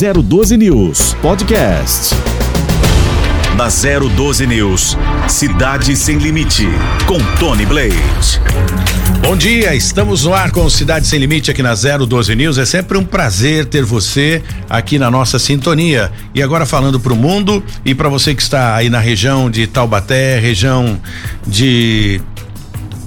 012 News Podcast. Na 012 News, Cidade Sem Limite, com Tony Blade. Bom dia, estamos no ar com Cidade Sem Limite aqui na 012 News. É sempre um prazer ter você aqui na nossa sintonia. E agora falando para o mundo e para você que está aí na região de Taubaté, região de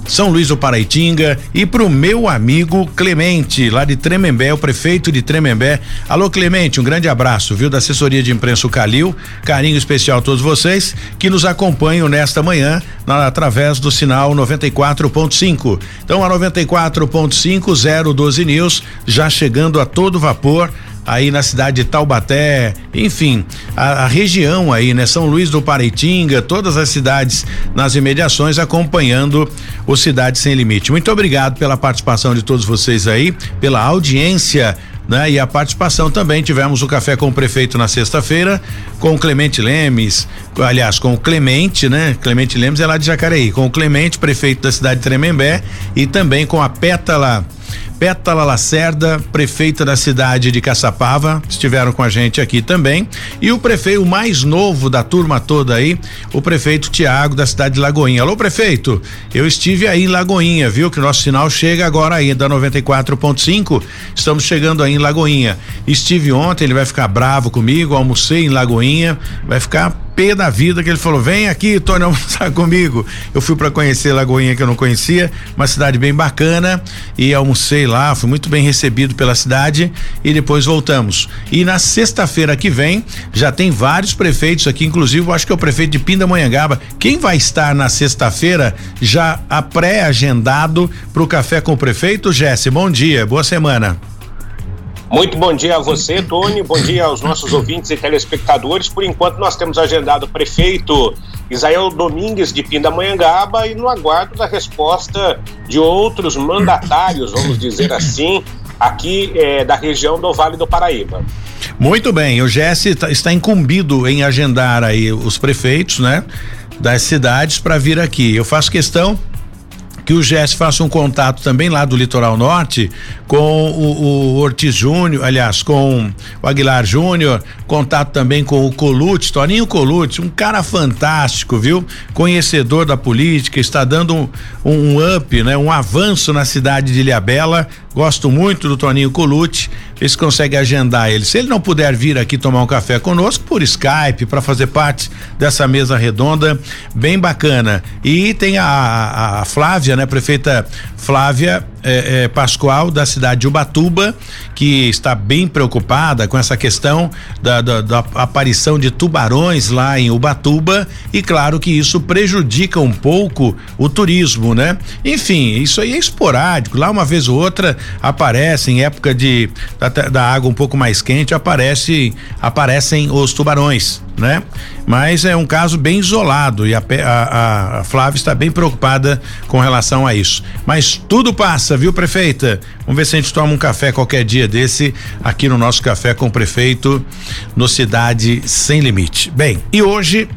são Luís do Paraitinga e pro meu amigo Clemente, lá de Tremembé, o prefeito de Tremembé. Alô Clemente, um grande abraço, viu, da assessoria de imprensa o Calil. Carinho especial a todos vocês que nos acompanham nesta manhã na, através do sinal 94.5. Então a 94.5 012 News já chegando a todo vapor aí na cidade de Taubaté, enfim, a, a, região aí, né? São Luís do Paraitinga, todas as cidades nas imediações acompanhando o Cidade Sem Limite. Muito obrigado pela participação de todos vocês aí, pela audiência né? E a participação também tivemos o café com o prefeito na sexta-feira, com o Clemente Lemes, aliás, com o Clemente, né? Clemente Lemes é lá de Jacareí, com o Clemente, prefeito da cidade de Tremembé, e também com a Pétala Pétala Lacerda, prefeita da cidade de Caçapava, estiveram com a gente aqui também. E o prefeito mais novo da turma toda aí, o prefeito Tiago da cidade de Lagoinha. Alô, prefeito, eu estive aí em Lagoinha, viu? Que o nosso sinal chega agora aí da 94.5. Estamos chegando aí em Lagoinha. Estive ontem, ele vai ficar bravo comigo, almocei em Lagoinha, vai ficar pé da vida que ele falou: vem aqui, Tony, almoçar comigo. Eu fui para conhecer Lagoinha que eu não conhecia, uma cidade bem bacana e almocei lá, fui muito bem recebido pela cidade e depois voltamos. E na sexta-feira que vem já tem vários prefeitos aqui, inclusive eu acho que é o prefeito de Pindamonhangaba. Quem vai estar na sexta-feira já a pré-agendado para o café com o prefeito? Jesse, bom dia, boa semana. Muito bom dia a você, Tony. Bom dia aos nossos ouvintes e telespectadores. Por enquanto, nós temos agendado o prefeito Isael Domingues de Pindamonhangaba e no aguardo da resposta de outros mandatários, vamos dizer assim, aqui eh, da região do Vale do Paraíba. Muito bem, o Jesse tá, está incumbido em agendar aí os prefeitos, né, das cidades para vir aqui. Eu faço questão que o GES faça um contato também lá do litoral norte com o, o Ortiz Júnior, aliás, com o Aguilar Júnior, contato também com o Colute, Toninho Colute, um cara fantástico, viu? Conhecedor da política, está dando um, um up, né? Um avanço na cidade de Ilhabela. Gosto muito do Toninho Colute. Vê se consegue agendar ele. Se ele não puder vir aqui tomar um café conosco por Skype para fazer parte dessa mesa redonda, bem bacana. E tem a, a Flávia, né? Prefeita Flávia é, é, Pascoal, da cidade de Ubatuba, que está bem preocupada com essa questão da, da, da, aparição de tubarões lá em Ubatuba e claro que isso prejudica um pouco o turismo, né? Enfim, isso aí é esporádico, lá uma vez ou outra aparece em época de da, da água um pouco mais quente aparece aparecem os tubarões, né? Mas é um caso bem isolado e a, a, a Flávia está bem preocupada com relação a isso. Mas tudo passa, viu, prefeita? Vamos ver se a gente toma um café qualquer dia desse aqui no nosso café com o prefeito no Cidade Sem Limite. Bem, e hoje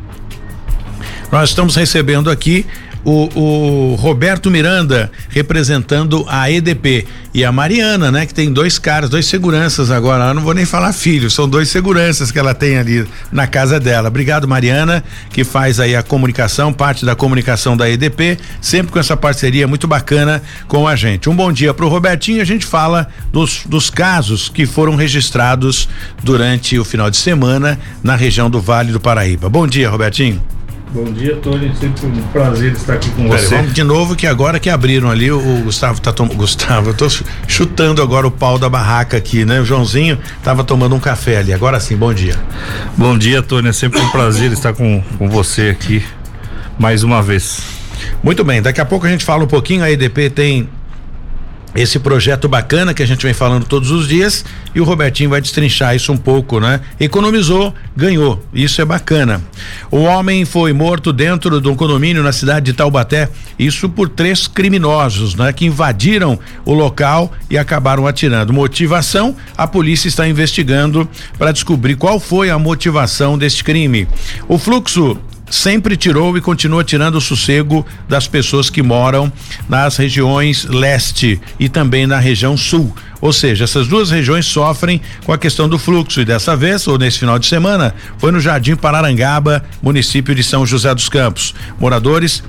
nós estamos recebendo aqui o, o, Roberto Miranda representando a EDP e a Mariana, né? Que tem dois caras, dois seguranças agora. Eu não vou nem falar filhos, são dois seguranças que ela tem ali na casa dela. Obrigado, Mariana, que faz aí a comunicação, parte da comunicação da EDP, sempre com essa parceria muito bacana com a gente. Um bom dia pro Robertinho. A gente fala dos, dos casos que foram registrados durante o final de semana na região do Vale do Paraíba. Bom dia, Robertinho. Bom dia, Tony. Sempre um prazer estar aqui com Pera, você. Vamos de novo que agora que abriram ali, o Gustavo tá tomando. Gustavo, eu tô chutando agora o pau da barraca aqui, né? O Joãozinho tava tomando um café ali. Agora sim, bom dia. Bom dia, Tony. É sempre um prazer estar com, com você aqui mais uma vez. Muito bem, daqui a pouco a gente fala um pouquinho. A EDP tem esse projeto bacana que a gente vem falando todos os dias e o Robertinho vai destrinchar isso um pouco, né? Economizou, ganhou, isso é bacana. O homem foi morto dentro de um condomínio na cidade de Taubaté, isso por três criminosos, né? Que invadiram o local e acabaram atirando. Motivação, a polícia está investigando para descobrir qual foi a motivação deste crime. O fluxo sempre tirou e continua tirando o sossego das pessoas que moram nas regiões leste e também na região sul. Ou seja, essas duas regiões sofrem com a questão do fluxo e dessa vez, ou nesse final de semana, foi no Jardim Pararangaba, município de São José dos Campos. Moradores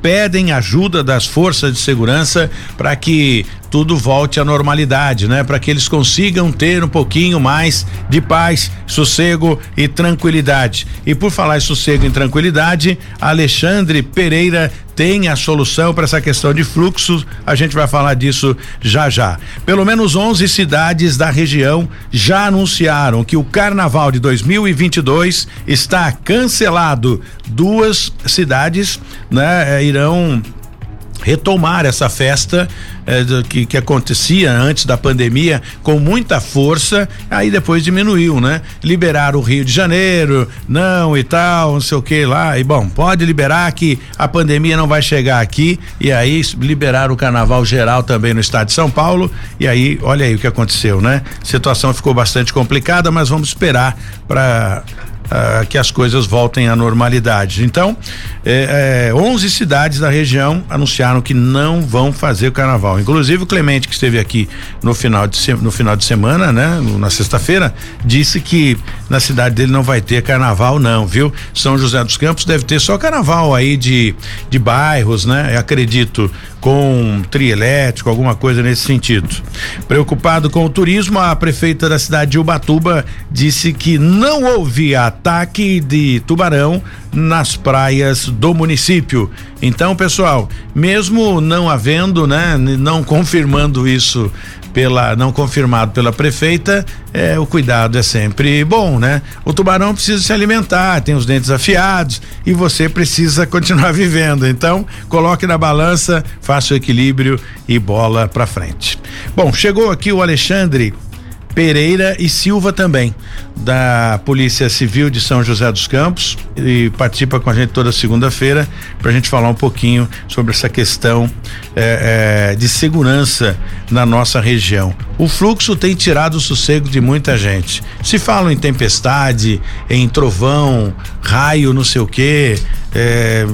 pedem ajuda das forças de segurança para que tudo volte à normalidade, né? Para que eles consigam ter um pouquinho mais de paz, sossego e tranquilidade. E por falar em sossego e tranquilidade, Alexandre Pereira tem a solução para essa questão de fluxo. A gente vai falar disso já já. Pelo menos 11 cidades da região já anunciaram que o Carnaval de 2022 está cancelado. Duas cidades, né, irão retomar essa festa eh, que, que acontecia antes da pandemia com muita força, aí depois diminuiu, né? Liberar o Rio de Janeiro, não e tal, não sei o que lá. E bom, pode liberar que a pandemia não vai chegar aqui e aí liberar o carnaval geral também no estado de São Paulo. E aí, olha aí o que aconteceu, né? A situação ficou bastante complicada, mas vamos esperar para uh, que as coisas voltem à normalidade. Então, eh, eh, 11 cidades da região anunciaram que não vão fazer o carnaval. Inclusive o Clemente que esteve aqui no final de no final de semana, né, na sexta-feira, disse que na cidade dele não vai ter carnaval não, viu? São José dos Campos deve ter só carnaval aí de de bairros, né? Eu acredito com trielétrico, alguma coisa nesse sentido. Preocupado com o turismo, a prefeita da cidade de Ubatuba disse que não houve ataque de tubarão nas praias do município. Então, pessoal, mesmo não havendo, né, não confirmando isso pela não confirmado pela prefeita, é, o cuidado é sempre bom, né? O tubarão precisa se alimentar, tem os dentes afiados e você precisa continuar vivendo. Então, coloque na balança, faça o equilíbrio e bola para frente. Bom, chegou aqui o Alexandre Pereira e Silva também, da Polícia Civil de São José dos Campos, e participa com a gente toda segunda-feira para a gente falar um pouquinho sobre essa questão é, é, de segurança na nossa região. O fluxo tem tirado o sossego de muita gente. Se falam em tempestade, em trovão, raio, não sei o quê, é,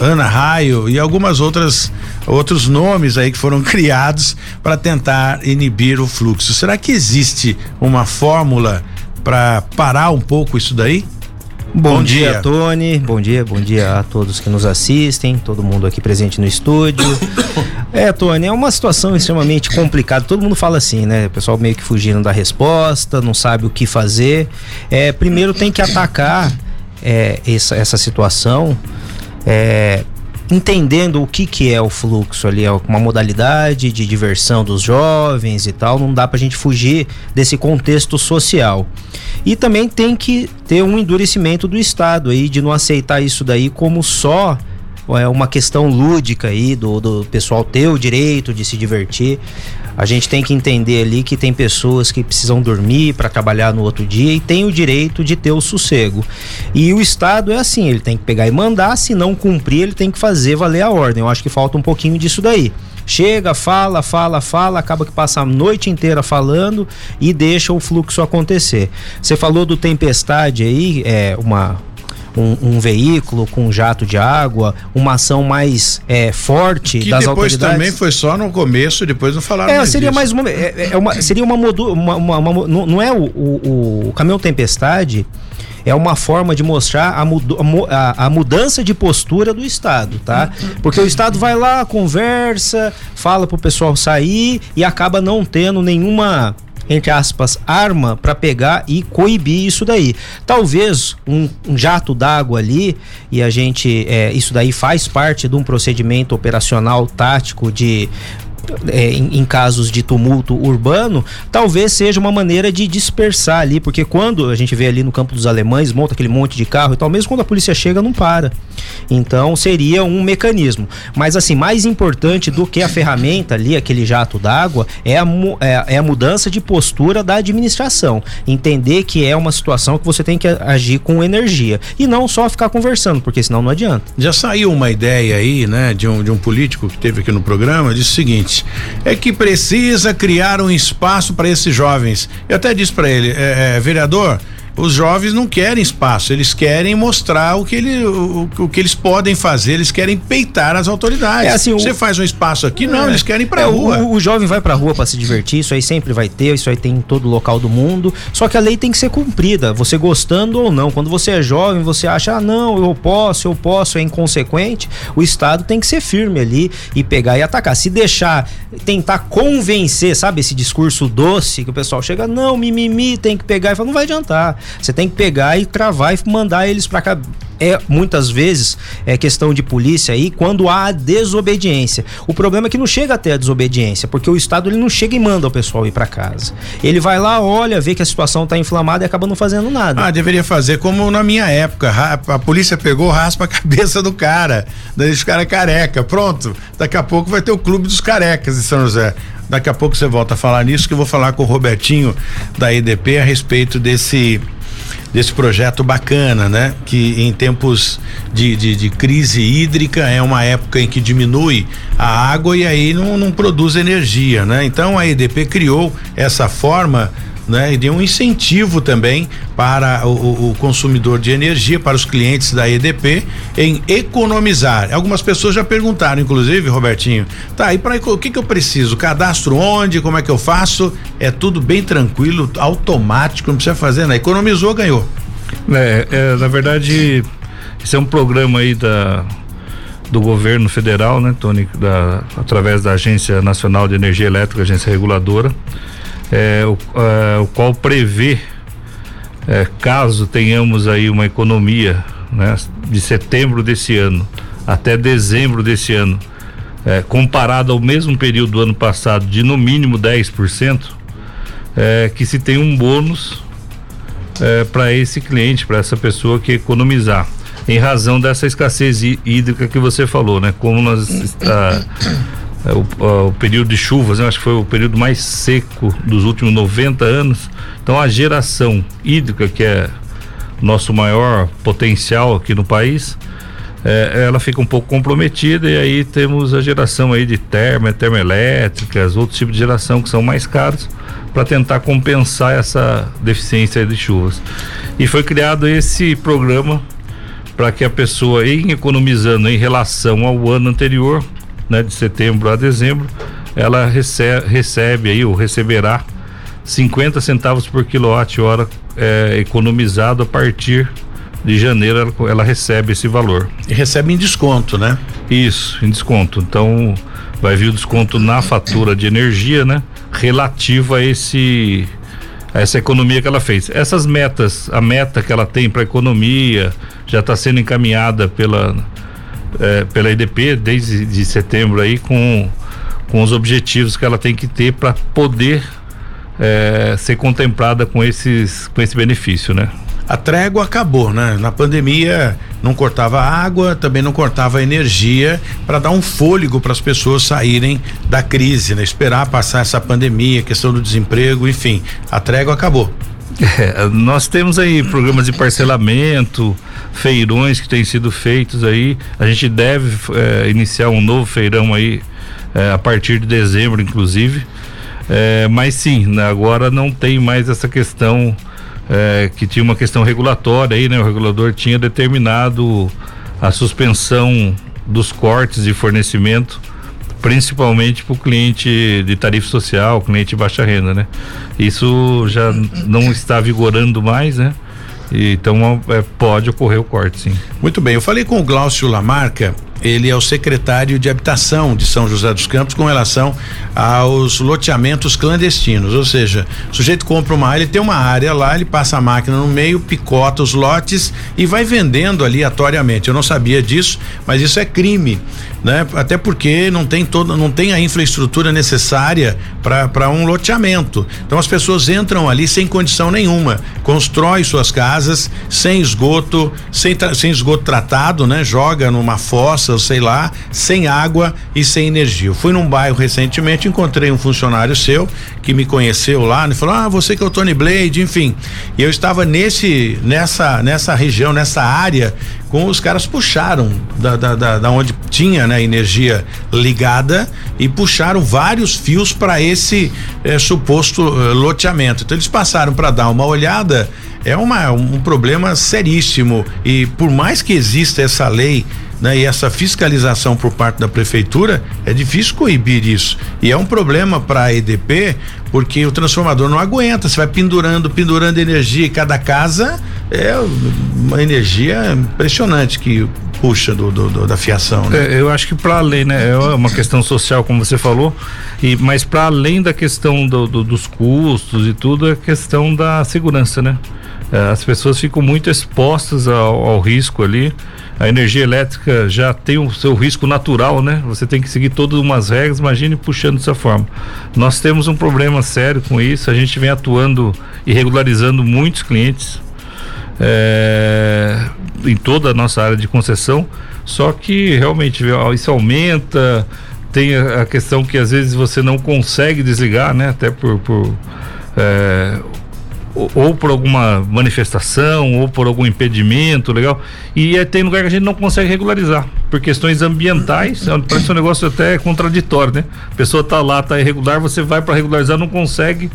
Ana Raio e algumas outras outros nomes aí que foram criados para tentar inibir o fluxo. Será que existe uma fórmula para parar um pouco isso daí? Bom, bom dia. dia, Tony. Bom dia, bom dia a todos que nos assistem, todo mundo aqui presente no estúdio. é, Tony, é uma situação extremamente complicada. Todo mundo fala assim, né? O pessoal meio que fugindo da resposta, não sabe o que fazer. É, primeiro tem que atacar é, essa, essa situação. É, entendendo o que que é o fluxo ali, é uma modalidade de diversão dos jovens e tal, não dá pra gente fugir desse contexto social. E também tem que ter um endurecimento do Estado aí, de não aceitar isso daí como só é uma questão lúdica aí do, do pessoal ter o direito de se divertir. A gente tem que entender ali que tem pessoas que precisam dormir para trabalhar no outro dia e tem o direito de ter o sossego. E o Estado é assim, ele tem que pegar e mandar, se não cumprir, ele tem que fazer valer a ordem. Eu acho que falta um pouquinho disso daí chega, fala, fala, fala, acaba que passa a noite inteira falando e deixa o fluxo acontecer. Você falou do tempestade aí, é uma um, um, veículo com um jato de água, uma ação mais é, forte que das depois autoridades. também foi só no começo, depois não falaram é, mais seria disso. mais uma, é, é uma seria uma, modu, uma, uma, uma não, não é o, o, o caminhão tempestade é uma forma de mostrar a, mudo, a, a, mudança de postura do Estado, tá? Porque o Estado vai lá, conversa, fala pro pessoal sair e acaba não tendo nenhuma entre aspas, arma para pegar e coibir isso daí. Talvez um, um jato d'água ali, e a gente, é, isso daí faz parte de um procedimento operacional tático de é, em, em, casos de tumulto urbano, talvez seja uma maneira de dispersar ali, porque quando a gente vê ali no campo dos alemães, monta aquele monte de carro e tal, mesmo quando a polícia chega, não para. Então seria um mecanismo. Mas assim, mais importante do que a ferramenta ali, aquele jato d'água, é a, é, é a mudança de postura da administração. Entender que é uma situação que você tem que agir com energia. E não só ficar conversando, porque senão não adianta. Já saiu uma ideia aí, né, de um, de um político que teve aqui no programa, disse o seguinte é que precisa criar um espaço para esses jovens. Eu até disse para ele, é, é, vereador, os jovens não querem espaço, eles querem mostrar o que, ele, o, o que eles podem fazer, eles querem peitar as autoridades. É assim, Você o... faz um espaço aqui, não, é, eles querem ir pra é, rua. O, o, jovem vai pra rua para se divertir, isso aí sempre vai ter, isso aí tem em todo local do mundo. Só que a lei tem que ser cumprida, você gostando ou não. Quando você é jovem, você acha, ah, não, eu posso, eu posso, é inconsequente. O Estado tem que ser firme ali e pegar e atacar. Se deixar, tentar convencer, sabe, esse discurso doce que o pessoal chega, não, mimimi, tem que pegar e fala, não vai adiantar. Você tem que pegar e travar e mandar eles para cá é muitas vezes é questão de polícia aí quando há desobediência. O problema é que não chega até a desobediência, porque o Estado ele não chega e manda o pessoal ir para casa. Ele vai lá, olha, vê que a situação está inflamada e acaba não fazendo nada. Ah, deveria fazer como na minha época. A polícia pegou, raspa a cabeça do cara, deixa o cara careca. Pronto, daqui a pouco vai ter o clube dos carecas de São José. Daqui a pouco você volta a falar nisso, que eu vou falar com o Robertinho da EDP a respeito desse desse projeto bacana, né? Que em tempos de, de, de, crise hídrica é uma época em que diminui a água e aí não, não produz energia, né? Então a EDP criou essa forma né? E deu um incentivo também para o, o, consumidor de energia, para os clientes da EDP, em economizar. Algumas pessoas já perguntaram, inclusive, Robertinho, tá, e para o que que eu preciso? Cadastro onde? Como é que eu faço? É tudo bem tranquilo, automático, não precisa fazer, né? Economizou, ganhou. É, é na verdade, esse é um programa aí da do governo federal, né, Tony, da, através da Agência Nacional de Energia Elétrica, agência reguladora é, o, é, o, qual prevê é, caso tenhamos aí uma economia né, de setembro desse ano até dezembro desse ano, é, comparado ao mesmo período do ano passado de no mínimo 10%, é, que se tem um bônus é, para esse cliente, para essa pessoa que economizar em razão dessa escassez hídrica que você falou, né? Como nós está o, o, período de chuvas, né? acho que foi o período mais seco dos últimos 90 anos. Então a geração hídrica, que é nosso maior potencial aqui no país, é, ela fica um pouco comprometida e aí temos a geração aí de termo, termoelétricas, outros tipos de geração que são mais caros para tentar compensar essa deficiência de chuvas. E foi criado esse programa para que a pessoa, em economizando em relação ao ano anterior, né, de setembro a dezembro, ela recebe, recebe aí ou receberá 50 centavos por quilowatt-hora é, economizado a partir de janeiro ela, ela, recebe esse valor. E recebe em desconto, né? Isso, em desconto. Então vai vir o desconto na fatura de energia, né? Relativa a esse a essa economia que ela fez. Essas metas, a meta que ela tem para economia já está sendo encaminhada pela é, pela IDP desde de setembro aí com, com os objetivos que ela tem que ter para poder é, ser contemplada com esses com esse benefício, né? A trégua acabou, né? Na pandemia não cortava água, também não cortava energia para dar um fôlego para as pessoas saírem da crise, né? Esperar passar essa pandemia, questão do desemprego, enfim, a trégua acabou. É, nós temos aí programas de parcelamento, feirões que têm sido feitos aí. A gente deve é, iniciar um novo feirão aí é, a partir de dezembro, inclusive. É, mas sim, né, agora não tem mais essa questão é, que tinha uma questão regulatória aí, né? O regulador tinha determinado a suspensão dos cortes de fornecimento principalmente para o cliente de tarifa social, cliente de baixa renda, né? Isso já não está vigorando mais, né? então é, pode ocorrer o corte, sim. Muito bem, eu falei com o Glaucio Lamarca, ele é o secretário de habitação de São José dos Campos com relação aos loteamentos clandestinos, ou seja, o sujeito compra uma área, ele tem uma área lá, ele passa a máquina no meio, picota os lotes e vai vendendo aleatoriamente. Eu não sabia disso, mas isso é crime né? Até porque não tem toda, não tem a infraestrutura necessária para um loteamento. Então as pessoas entram ali sem condição nenhuma, constrói suas casas sem esgoto, sem, sem esgoto tratado, né? Joga numa fossa, sei lá, sem água e sem energia. Eu fui num bairro recentemente, encontrei um funcionário seu que me conheceu lá, e falou: "Ah, você que é o Tony Blade", enfim. E eu estava nesse nessa nessa região, nessa área com os caras puxaram da, da, da, da onde tinha né, energia ligada e puxaram vários fios para esse eh, suposto eh, loteamento. Então eles passaram para dar uma olhada é uma, um problema seríssimo e por mais que exista essa lei né, e essa fiscalização por parte da prefeitura, é difícil coibir isso. E é um problema para a EDP, porque o transformador não aguenta, você vai pendurando, pendurando energia e cada casa é uma energia impressionante que puxa do, do, do da fiação. Né? É, eu acho que para além, né, é uma questão social, como você falou, e mas para além da questão do, dos custos e tudo, é a questão da segurança, né? É, as pessoas ficam muito expostas ao, ao risco ali a energia elétrica já tem o seu risco natural, né? Você tem que seguir todas umas regras, imagine puxando dessa forma. Nós temos um problema sério com isso, a gente vem atuando e regularizando muitos clientes é, em toda a nossa área de concessão, só que realmente isso aumenta, tem a, questão que às vezes você não consegue desligar, né? Até por, por é, ou, por alguma manifestação, ou por algum impedimento, legal. E é, tem lugar que a gente não consegue regularizar, por questões ambientais, é parece um negócio até contraditório, né? A pessoa tá lá, tá irregular, você vai para regularizar, não consegue,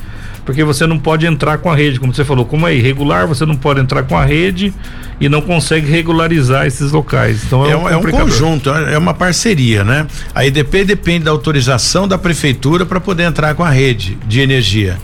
porque você não pode entrar com a rede, como você falou, como é irregular, você não pode entrar com a rede e não consegue regularizar esses locais. Então é, é um, é um conjunto, é uma parceria, né? A EDP depende da autorização da prefeitura para poder entrar com a rede de energia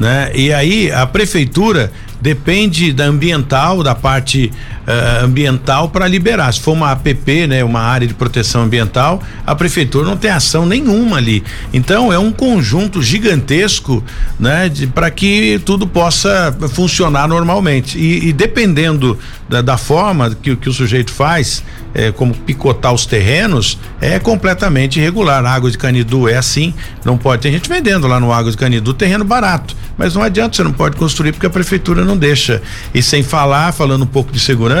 né? E aí a prefeitura depende da ambiental, da parte uh, ambiental para liberar. Se for uma APP, né, uma área de proteção ambiental, a prefeitura não tem ação nenhuma ali. Então é um conjunto gigantesco, né, para que tudo possa funcionar normalmente. E, e dependendo da, da, forma que, que o sujeito faz, é, como picotar os terrenos, é completamente irregular. A água de Canidu é assim, não pode. Tem gente vendendo lá no Água de Canidu terreno barato, mas não adianta, você não pode construir porque a prefeitura não deixa. E sem falar, falando um pouco de segurança,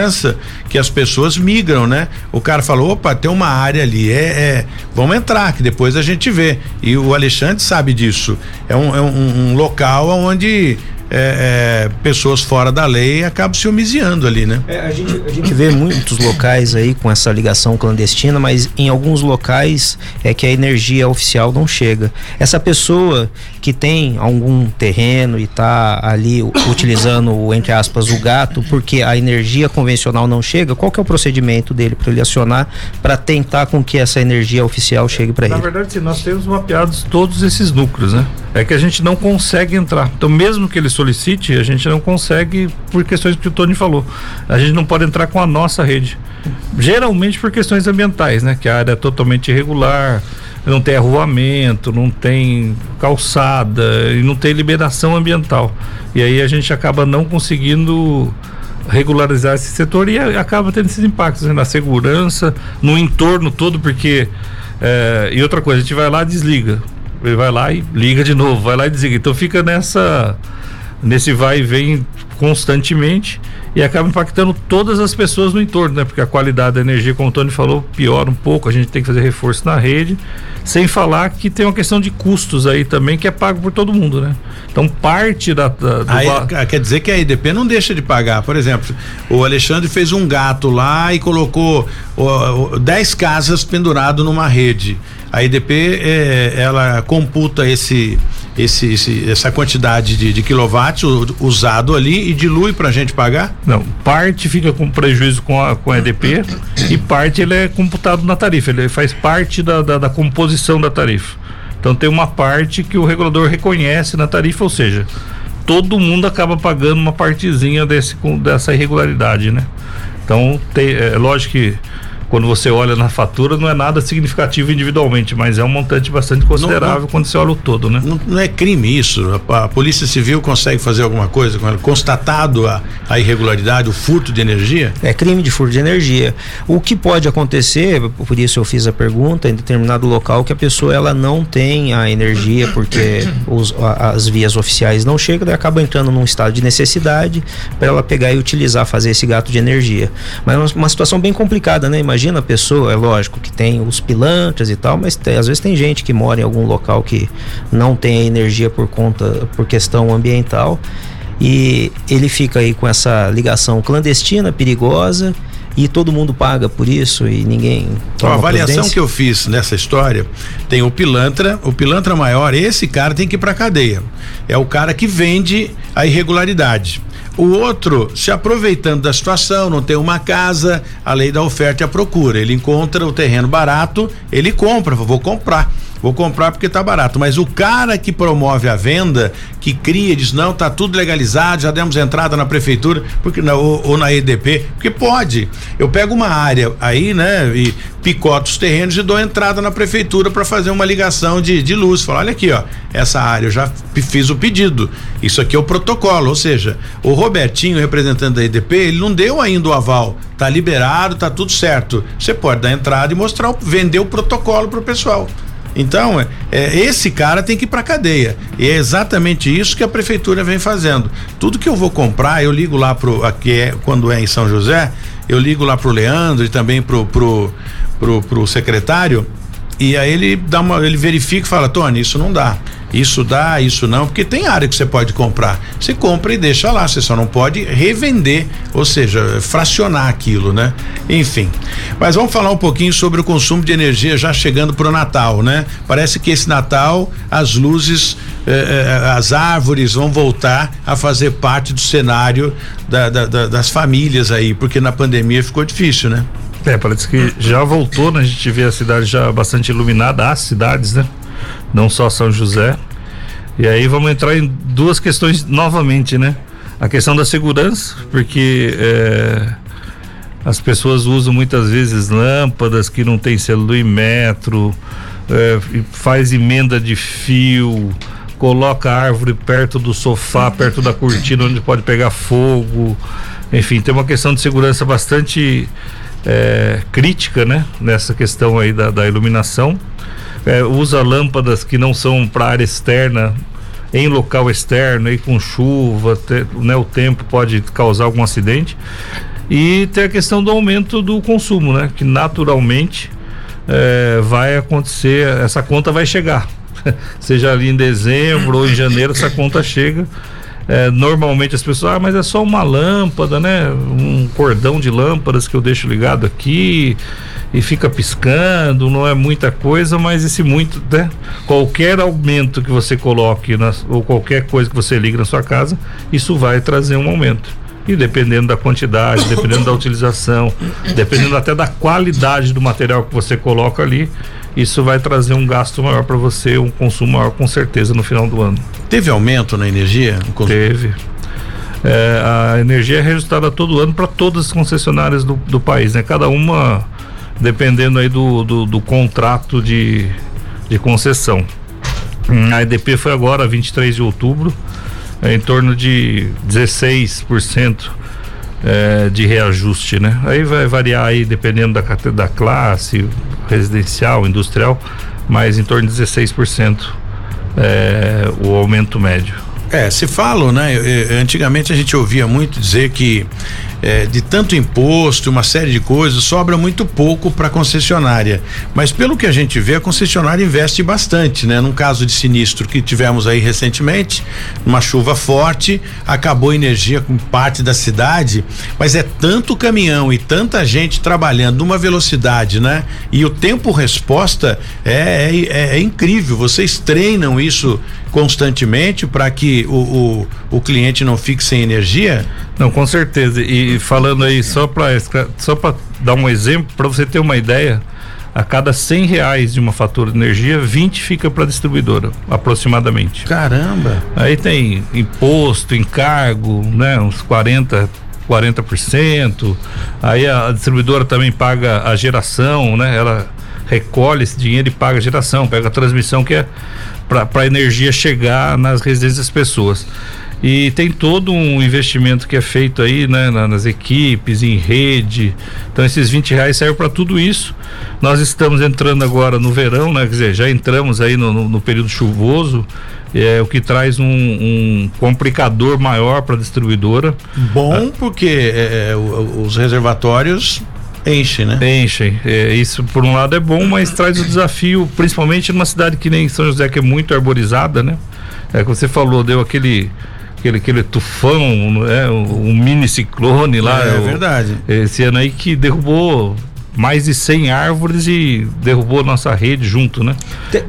que as pessoas migram, né? O cara falou, opa, tem uma área ali, é, é vamos entrar, que depois a gente vê. E o Alexandre sabe disso. É um, é um, um local onde é, é, pessoas fora da lei acabam se homiziando ali, né? É, a, gente, a gente vê muitos locais aí com essa ligação clandestina, mas em alguns locais é que a energia oficial não chega. Essa pessoa que tem algum terreno e está ali utilizando, entre aspas, o gato, porque a energia convencional não chega, qual que é o procedimento dele para ele acionar para tentar com que essa energia oficial chegue para ele? Na verdade, sim, nós temos mapeados todos esses núcleos, né? É que a gente não consegue entrar. Então, mesmo que ele solicite, a gente não consegue por questões que o Tony falou. A gente não pode entrar com a nossa rede. Geralmente por questões ambientais, né? Que a área é totalmente irregular, não tem arruamento, não tem calçada e não tem liberação ambiental. E aí a gente acaba não conseguindo regularizar esse setor e acaba tendo esses impactos né? na segurança, no entorno todo, porque. É, e outra coisa, a gente vai lá e desliga. Ele vai lá e liga de novo, vai lá e desliga. Então fica nessa nesse vai e vem constantemente e acaba impactando todas as pessoas no entorno, né? Porque a qualidade da energia, como o Tony falou, piora um pouco, a gente tem que fazer reforço na rede, sem falar que tem uma questão de custos aí também que é pago por todo mundo, né? Então parte da, da aí, quer dizer que a EDP não deixa de pagar, por exemplo, o Alexandre fez um gato lá e colocou 10 casas pendurado numa rede. A EDP é, ela computa esse esse, esse, essa quantidade de, de quilowatts usado ali e dilui para a gente pagar? Não, parte fica com prejuízo com a, com a EDP e parte ele é computado na tarifa, ele faz parte da, da, da composição da tarifa. Então tem uma parte que o regulador reconhece na tarifa, ou seja, todo mundo acaba pagando uma partezinha desse, dessa irregularidade, né? Então, tem, é lógico que quando você olha na fatura, não é nada significativo individualmente, mas é um montante bastante considerável não, não, quando você olha o todo, né? Não, não é crime isso. A, a, Polícia Civil consegue fazer alguma coisa com ela? Constatado a, a, irregularidade, o furto de energia? É crime de furto de energia. O que pode acontecer, por isso eu fiz a pergunta, em determinado local que a pessoa ela não tem a energia porque os, a, as vias oficiais não chegam, daí acaba entrando num estado de necessidade para ela pegar e utilizar, fazer esse gato de energia. Mas é uma, uma situação bem complicada, né? Imagina imagina a pessoa, é lógico que tem os pilantras e tal, mas tem, às vezes tem gente que mora em algum local que não tem energia por conta, por questão ambiental, e ele fica aí com essa ligação clandestina, perigosa, e todo mundo paga por isso e ninguém. A avaliação que eu fiz nessa história tem o pilantra, o pilantra maior, esse cara tem que ir para cadeia. É o cara que vende a irregularidade. O outro, se aproveitando da situação, não tem uma casa, a lei da oferta e a procura. Ele encontra o terreno barato, ele compra, vou comprar. Vou comprar porque tá barato. Mas o cara que promove a venda, que cria, diz: não, tá tudo legalizado, já demos entrada na prefeitura, porque não, ou, ou na EDP, porque pode. Eu pego uma área aí, né, e picoto os terrenos e dou entrada na prefeitura para fazer uma ligação de, de luz. Falo, olha aqui, ó, essa área eu já fiz o pedido. Isso aqui é o protocolo, ou seja, o Robertinho, representante da EDP, ele não deu ainda o aval. Tá liberado, tá tudo certo. Você pode dar entrada e mostrar, vender o protocolo pro pessoal. Então, é, é, esse cara tem que ir para cadeia. E é exatamente isso que a prefeitura vem fazendo. Tudo que eu vou comprar, eu ligo lá pro aqui é, quando é em São José, eu ligo lá pro Leandro e também pro pro, pro, pro secretário e aí ele dá uma, ele verifica e fala, Tony, isso não dá. Isso dá, isso não, porque tem área que você pode comprar. Você compra e deixa lá, você só não pode revender, ou seja, fracionar aquilo, né? Enfim. Mas vamos falar um pouquinho sobre o consumo de energia já chegando pro Natal, né? Parece que esse Natal as luzes, eh, eh, as árvores vão voltar a fazer parte do cenário da, da, da, das famílias aí, porque na pandemia ficou difícil, né? É, parece que já voltou, né? A gente vê a cidade já bastante iluminada, as cidades, né? Não só São José. E aí vamos entrar em duas questões novamente, né? A questão da segurança, porque é, as pessoas usam muitas vezes lâmpadas que não tem metro, é, faz emenda de fio, coloca a árvore perto do sofá, perto da cortina onde pode pegar fogo. Enfim, tem uma questão de segurança bastante é, crítica, né? Nessa questão aí da, da iluminação. É, usa lâmpadas que não são para área externa, em local externo, aí com chuva, te, né, o tempo pode causar algum acidente. E tem a questão do aumento do consumo, né? Que naturalmente é, vai acontecer, essa conta vai chegar. Seja ali em dezembro ou em janeiro, essa conta chega. É, normalmente as pessoas, ah, mas é só uma lâmpada, né? Um cordão de lâmpadas que eu deixo ligado aqui e fica piscando, não é muita coisa, mas esse muito, né? Qualquer aumento que você coloque nas, ou qualquer coisa que você liga na sua casa, isso vai trazer um aumento. E dependendo da quantidade, dependendo da utilização, dependendo até da qualidade do material que você coloca ali, isso vai trazer um gasto maior para você, um consumo maior com certeza no final do ano. Teve aumento na energia? Teve. É, a energia é registrada todo ano para todas as concessionárias do, do, país, né? Cada uma dependendo aí do, do, do contrato de, de concessão. A EDP foi agora, 23 de outubro, é, em torno de 16% é, de reajuste, né? Aí vai variar aí dependendo da, da classe, residencial, industrial, mas em torno de 16% é, o aumento médio. É, se falam, né? Antigamente a gente ouvia muito dizer que é, de tanto imposto, uma série de coisas, sobra muito pouco para a concessionária. Mas pelo que a gente vê, a concessionária investe bastante, né? Num caso de sinistro que tivemos aí recentemente, uma chuva forte, acabou a energia com parte da cidade, mas é tanto caminhão e tanta gente trabalhando numa velocidade, né? E o tempo resposta é, é, é, é incrível. Vocês treinam isso constantemente para que o, o, o cliente não fique sem energia? Não, com certeza. E falando aí só para só para dar um exemplo, para você ter uma ideia, a cada 100 reais de uma fatura de energia, 20 fica para a distribuidora, aproximadamente. Caramba! Aí tem imposto, encargo, né, uns 40 40%. Aí a distribuidora também paga a geração, né? Ela recolhe esse dinheiro e paga a geração, pega a transmissão que é para a energia chegar nas residências das pessoas. E tem todo um investimento que é feito aí, né, nas equipes, em rede. Então esses 20 reais servem para tudo isso. Nós estamos entrando agora no verão, né? Quer dizer, já entramos aí no, no, no período chuvoso. É o que traz um, um complicador maior para a distribuidora. Bom, ah, porque é, é os reservatórios enchem, né? Enchem. É, isso por um lado é bom, mas traz o desafio, principalmente numa cidade que nem São José, que é muito arborizada, né? É que você falou, deu aquele aquele, aquele tufão, né? um mini ciclone lá. É, é verdade. Esse ano aí que derrubou mais de 100 árvores e derrubou nossa rede junto, né? Tem,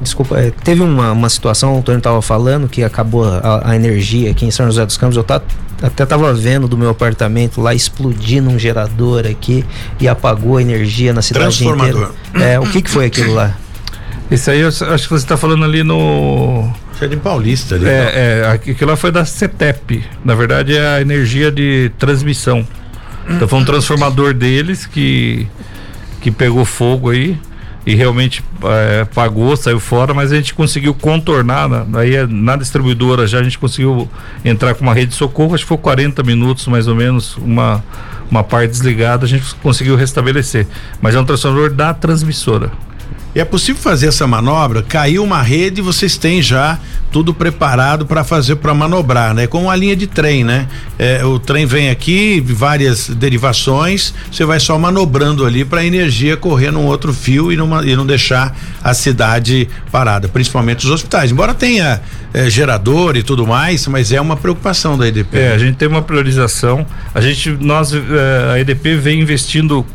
Desculpa, é, teve uma, uma situação, o Antônio estava falando, que acabou a, a, energia aqui em São José dos Campos. Eu tá, até estava vendo do meu apartamento lá explodindo um gerador aqui e apagou a energia na cidade inteira. É, o que, que foi aquilo lá? Esse aí, eu acho que você está falando ali no. Jardim Paulista. Ali, é, é, aquilo lá foi da CETEP. Na verdade, é a energia de transmissão. Então foi um transformador deles que, que pegou fogo aí e realmente é, pagou, saiu fora, mas a gente conseguiu contornar, né? aí é, na distribuidora já a gente conseguiu entrar com uma rede de socorro, acho que foi 40 minutos mais ou menos, uma, uma parte desligada, a gente conseguiu restabelecer. Mas é um transformador da transmissora. E é possível fazer essa manobra? Caiu uma rede e vocês têm já tudo preparado para fazer para manobrar, né? Com uma linha de trem, né? É, o trem vem aqui, várias derivações, você vai só manobrando ali para a energia correr num outro fio e, numa, e não deixar a cidade parada, principalmente os hospitais. Embora tenha é, gerador e tudo mais, mas é uma preocupação da EDP. É, a gente tem uma priorização. A gente, nós, é, a EDP vem investindo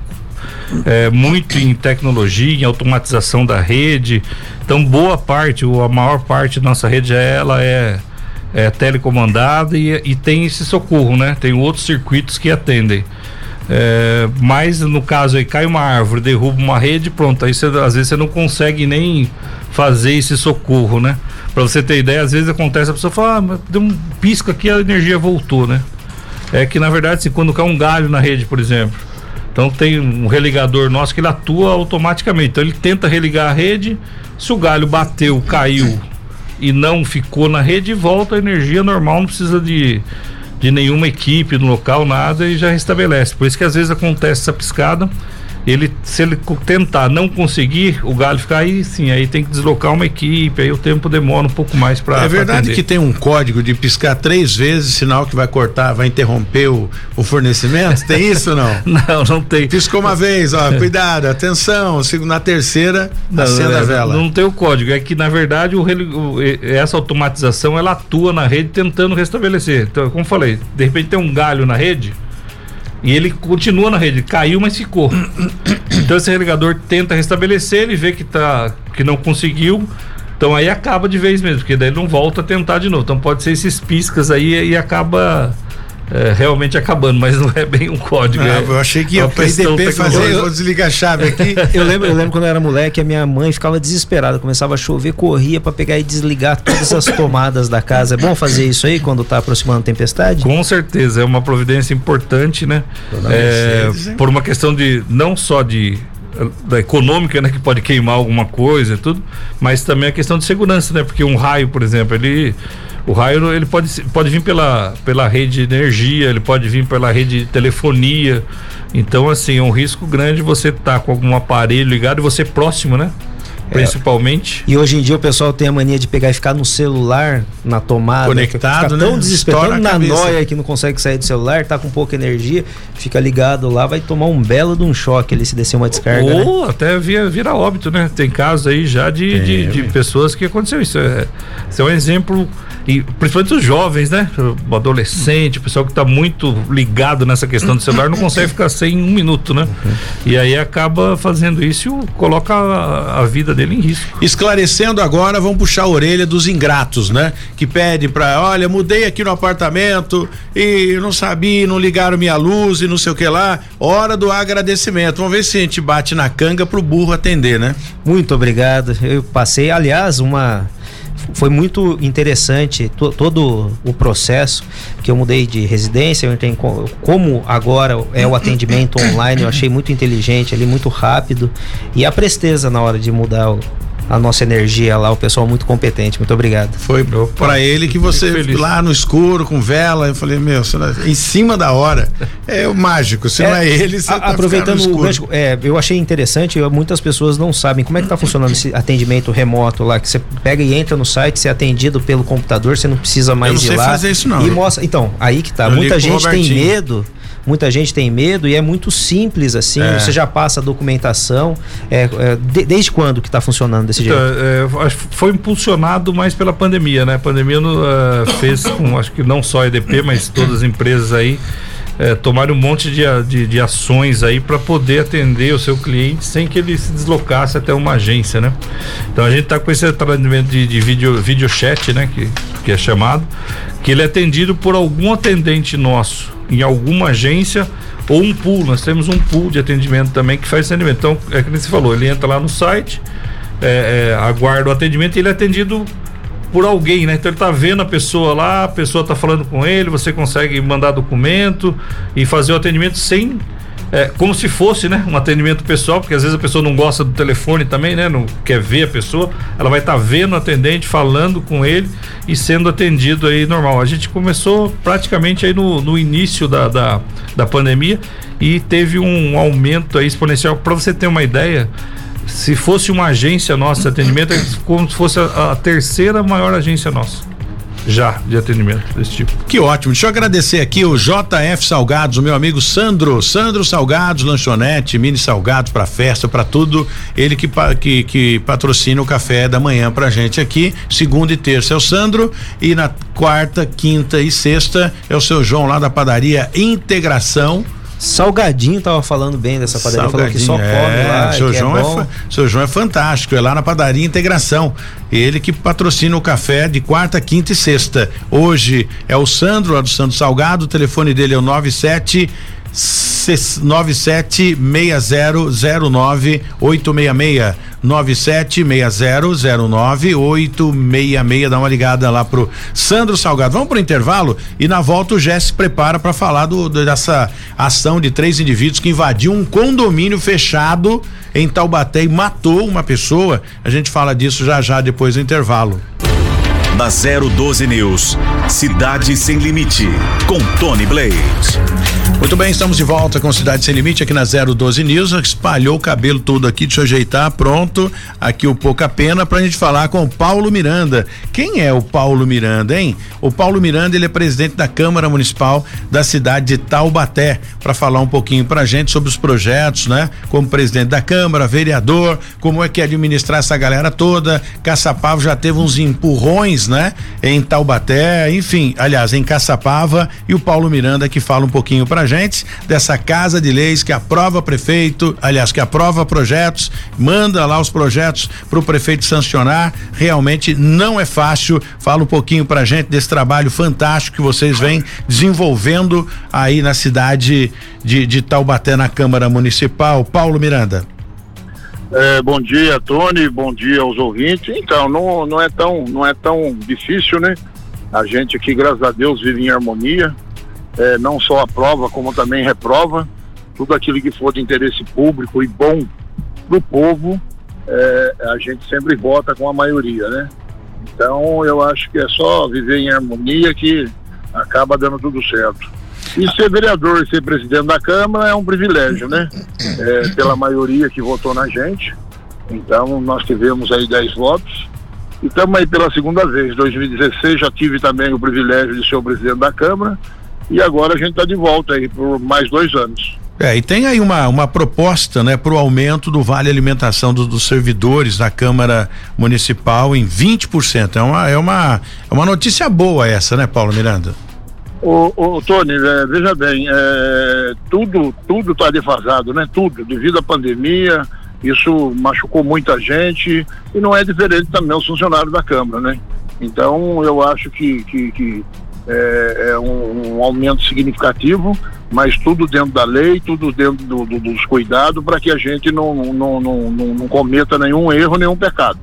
é, muito em tecnologia, em automatização da rede. Então, boa parte, ou a maior parte da nossa rede, ela é, é telecomandada e, e tem esse socorro, né? Tem outros circuitos que atendem. É, mas no caso aí cai uma árvore, derruba uma rede, pronto. Aí às vezes você não consegue nem fazer esse socorro, né? Para você ter ideia, às vezes acontece a pessoa fala, ah, deu um pisco aqui a energia voltou, né? É que na verdade, assim, quando cai um galho na rede, por exemplo, então tem um religador nosso que ele atua automaticamente. Então ele tenta religar a rede, se o galho bateu, caiu e não ficou na rede, volta a energia normal, não precisa de, de nenhuma equipe no local, nada, e já restabelece. Por isso que às vezes acontece essa piscada ele se ele tentar não conseguir o galho ficar aí sim aí tem que deslocar uma equipe aí o tempo demora um pouco mais para é verdade que tem um código de piscar três vezes sinal que vai cortar vai interromper o, o fornecimento? Tem isso não? Não não tem. Piscou uma vez ó cuidado atenção na terceira não, acenda é, a vela. não tem o código é que na verdade o, o, essa automatização ela atua na rede tentando restabelecer. Então como falei de repente tem um galho na rede e ele continua na rede, caiu, mas ficou. Então esse religador tenta restabelecer, ele vê que, tá, que não conseguiu. Então aí acaba de vez mesmo, porque daí não volta a tentar de novo. Então pode ser esses piscas aí e acaba é, realmente acabando, mas não é bem um código. Ah, é, eu achei que ia IDP fazer, eu, vou desligar a chave aqui. eu lembro, eu lembro quando eu era moleque, a minha mãe ficava desesperada, começava a chover, corria para pegar e desligar todas as tomadas da casa. É bom fazer isso aí quando está aproximando a tempestade? Com certeza, é uma providência importante, né? É, por uma questão de não só de da econômica, né, que pode queimar alguma coisa e tudo, mas também a questão de segurança, né? Porque um raio, por exemplo, ele o raio ele pode, pode vir pela, pela rede de energia, ele pode vir pela rede de telefonia. Então, assim, é um risco grande você estar tá com algum aparelho ligado e você próximo, né? É. principalmente. É. E hoje em dia o pessoal tem a mania de pegar e ficar no celular, na tomada. Conectado, fica tão né? desesperado, na noia que não consegue sair do celular, tá com pouca energia, fica ligado lá, vai tomar um belo de um choque ali se descer uma descarga. Ou né? até via, vira óbito, né? Tem casos aí já de, é, de, de pessoas que aconteceu isso. É, isso é um exemplo e principalmente os jovens, né? O adolescente, o pessoal que está muito ligado nessa questão do celular não consegue ficar sem um minuto, né? Uhum. E aí acaba fazendo isso e coloca a, a, vida dele em risco. Esclarecendo agora, vamos puxar a orelha dos ingratos, né? Que pedem para, olha, mudei aqui no apartamento e não sabia, não ligaram minha luz e não sei o que lá. Hora do agradecimento. Vamos ver se a gente bate na canga pro burro atender, né? Muito obrigado. Eu passei, aliás, uma foi muito interessante todo o processo que eu mudei de residência, eu entrei como agora é o atendimento online, eu achei muito inteligente ali, muito rápido. E a presteza na hora de mudar o, a nossa energia lá, o pessoal muito competente. Muito obrigado. Foi para ele que você lá no escuro com vela, eu falei, meu, em cima da hora. É o mágico, se é, não é ele, você a, tá aproveitando o gancho, é, eu achei interessante, muitas pessoas não sabem como é que tá funcionando esse atendimento remoto lá, que você pega e entra no site, você é atendido pelo computador, você não precisa mais eu não ir sei lá. fazer isso não. E mostra, então, aí que tá, eu muita gente tem medo muita gente tem medo e é muito simples assim. É. Você já passa a documentação. É, é, de, desde quando que está funcionando desse jeito? Então, é, foi impulsionado mais pela pandemia, né? A pandemia uh, fez com, acho que não só a EDP, mas todas as empresas aí é, tomarem um monte de, de, de ações aí para poder atender o seu cliente sem que ele se deslocasse até uma agência, né? Então a gente está com esse atendimento de, de vídeo, vídeo chat, né? Que, que é chamado, que ele é atendido por algum atendente nosso em alguma agência ou um pool. Nós temos um pool de atendimento também que faz atendimento. Então, é que você falou, ele entra lá no site, é, é, aguarda o atendimento e ele é atendido por alguém, né? Então ele tá vendo a pessoa lá, a pessoa tá falando com ele, você consegue mandar documento e fazer o atendimento sem é, como se fosse, né, um atendimento pessoal, porque às vezes a pessoa não gosta do telefone também, né, não quer ver a pessoa, ela vai estar tá vendo o atendente, falando com ele e sendo atendido aí normal. A gente começou praticamente aí no, no início da, da, da pandemia e teve um aumento aí exponencial. Para você ter uma ideia, se fosse uma agência nossa de atendimento, é como se fosse a, a terceira maior agência nossa já de atendimento desse tipo. Que ótimo. Deixa eu agradecer aqui o JF Salgados, o meu amigo Sandro. Sandro Salgados, lanchonete, mini salgados para festa, para tudo. Ele que, que, que patrocina o café da manhã pra gente aqui. Segunda e terça é o Sandro. E na quarta, quinta e sexta é o seu João lá da padaria Integração Salgadinho tava falando bem dessa padaria, falou que só come é, lá. Seu João, é, é seu João é fantástico, é lá na padaria Integração. Ele que patrocina o café de quarta, quinta e sexta. Hoje é o Sandro, lá do Sandro Salgado, o telefone dele é o 97 976009866 976009866 dá uma ligada lá pro Sandro Salgado. Vamos pro intervalo e na volta o Jess se prepara para falar do, dessa ação de três indivíduos que invadiu um condomínio fechado em Taubaté e matou uma pessoa. A gente fala disso já já depois do intervalo. Na 012 News, Cidade Sem Limite, com Tony Blade. Muito bem, estamos de volta com Cidade Sem Limite aqui na 012 News. Espalhou o cabelo todo aqui, deixa eu ajeitar, pronto. Aqui o Pouca Pena pra gente falar com o Paulo Miranda. Quem é o Paulo Miranda, hein? O Paulo Miranda, ele é presidente da Câmara Municipal da cidade de Taubaté, para falar um pouquinho pra gente sobre os projetos, né? Como presidente da Câmara, vereador, como é que é administrar essa galera toda. Caçapava já teve uns empurrões, né? Em Taubaté, enfim, aliás, em Caçapava e o Paulo Miranda que fala um pouquinho pra gente dessa casa de leis que aprova prefeito, aliás, que aprova projetos, manda lá os projetos para o prefeito sancionar. Realmente não é fácil. Fala um pouquinho pra gente desse trabalho fantástico que vocês vêm desenvolvendo aí na cidade de, de Taubaté, na Câmara Municipal. Paulo Miranda. É, bom dia, Tony. Bom dia aos ouvintes. Então, não, não é tão não é tão difícil, né? A gente aqui, graças a Deus, vive em harmonia é, não só aprova, como também reprova. Tudo aquilo que for de interesse público e bom para o povo, é, a gente sempre vota com a maioria, né? Então eu acho que é só viver em harmonia que acaba dando tudo certo. E ser vereador e ser presidente da Câmara é um privilégio, né? É, pela maioria que votou na gente. Então nós tivemos aí 10 votos. E estamos aí pela segunda vez. 2016 já tive também o privilégio de ser o presidente da Câmara e agora a gente está de volta aí por mais dois anos. É, e tem aí uma, uma proposta, né, para o aumento do vale alimentação do, dos servidores da Câmara Municipal em 20%. É uma, é uma, é uma notícia boa essa, né, Paulo Miranda? O, o Tony, é, veja bem, é, tudo tudo está defasado, né? Tudo, devido à pandemia, isso machucou muita gente e não é diferente também os funcionários da Câmara, né? Então eu acho que, que, que é, é um, um, aumento significativo, mas tudo dentro da lei, tudo dentro do, do, dos cuidados para que a gente não, não, não, não, não cometa nenhum erro, nenhum pecado.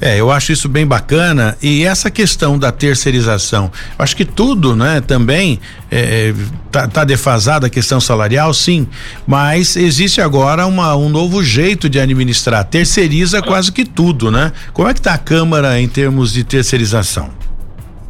É, eu acho isso bem bacana e essa questão da terceirização, acho que tudo, né, também é, é tá, tá defasada a questão salarial, sim, mas existe agora uma, um novo jeito de administrar, terceiriza quase que tudo, né? Como é que tá a Câmara em termos de terceirização?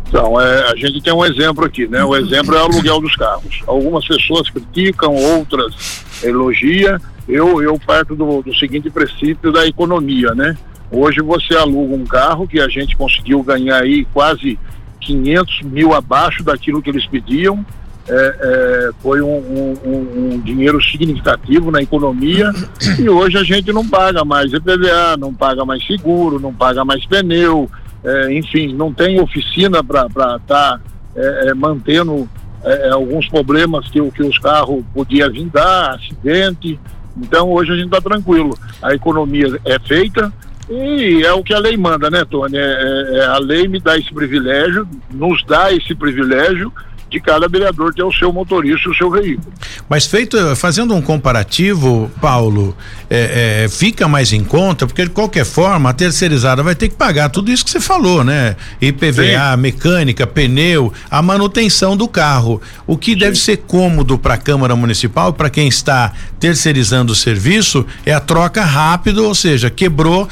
Então, é, a gente tem um exemplo aqui, né? O exemplo é o aluguel dos carros. Algumas pessoas criticam, outras elogiam. Eu, eu parto do, do seguinte princípio da economia, né? Hoje você aluga um carro que a gente conseguiu ganhar aí quase 500 mil abaixo daquilo que eles pediam. É, é, foi um, um, um, dinheiro significativo na economia e hoje a gente não paga mais EPVA, não paga mais seguro, não paga mais pneu, é, enfim, não tem oficina para estar tá, é, é, mantendo é, alguns problemas que, que os carros podiam vir dar, acidente. Então hoje a gente está tranquilo. A economia é feita e é o que a lei manda, né, Tony? É, é, é, a lei me dá esse privilégio, nos dá esse privilégio de cada vereador ter o seu motorista, o seu veículo. Mas feito, fazendo um comparativo, Paulo, é, é, fica mais em conta, porque de qualquer forma a terceirizada vai ter que pagar tudo isso que você falou, né? IPVA, Sim. mecânica, pneu, a manutenção do carro. O que Sim. deve ser cômodo para a Câmara Municipal, para quem está terceirizando o serviço, é a troca rápida, ou seja, quebrou,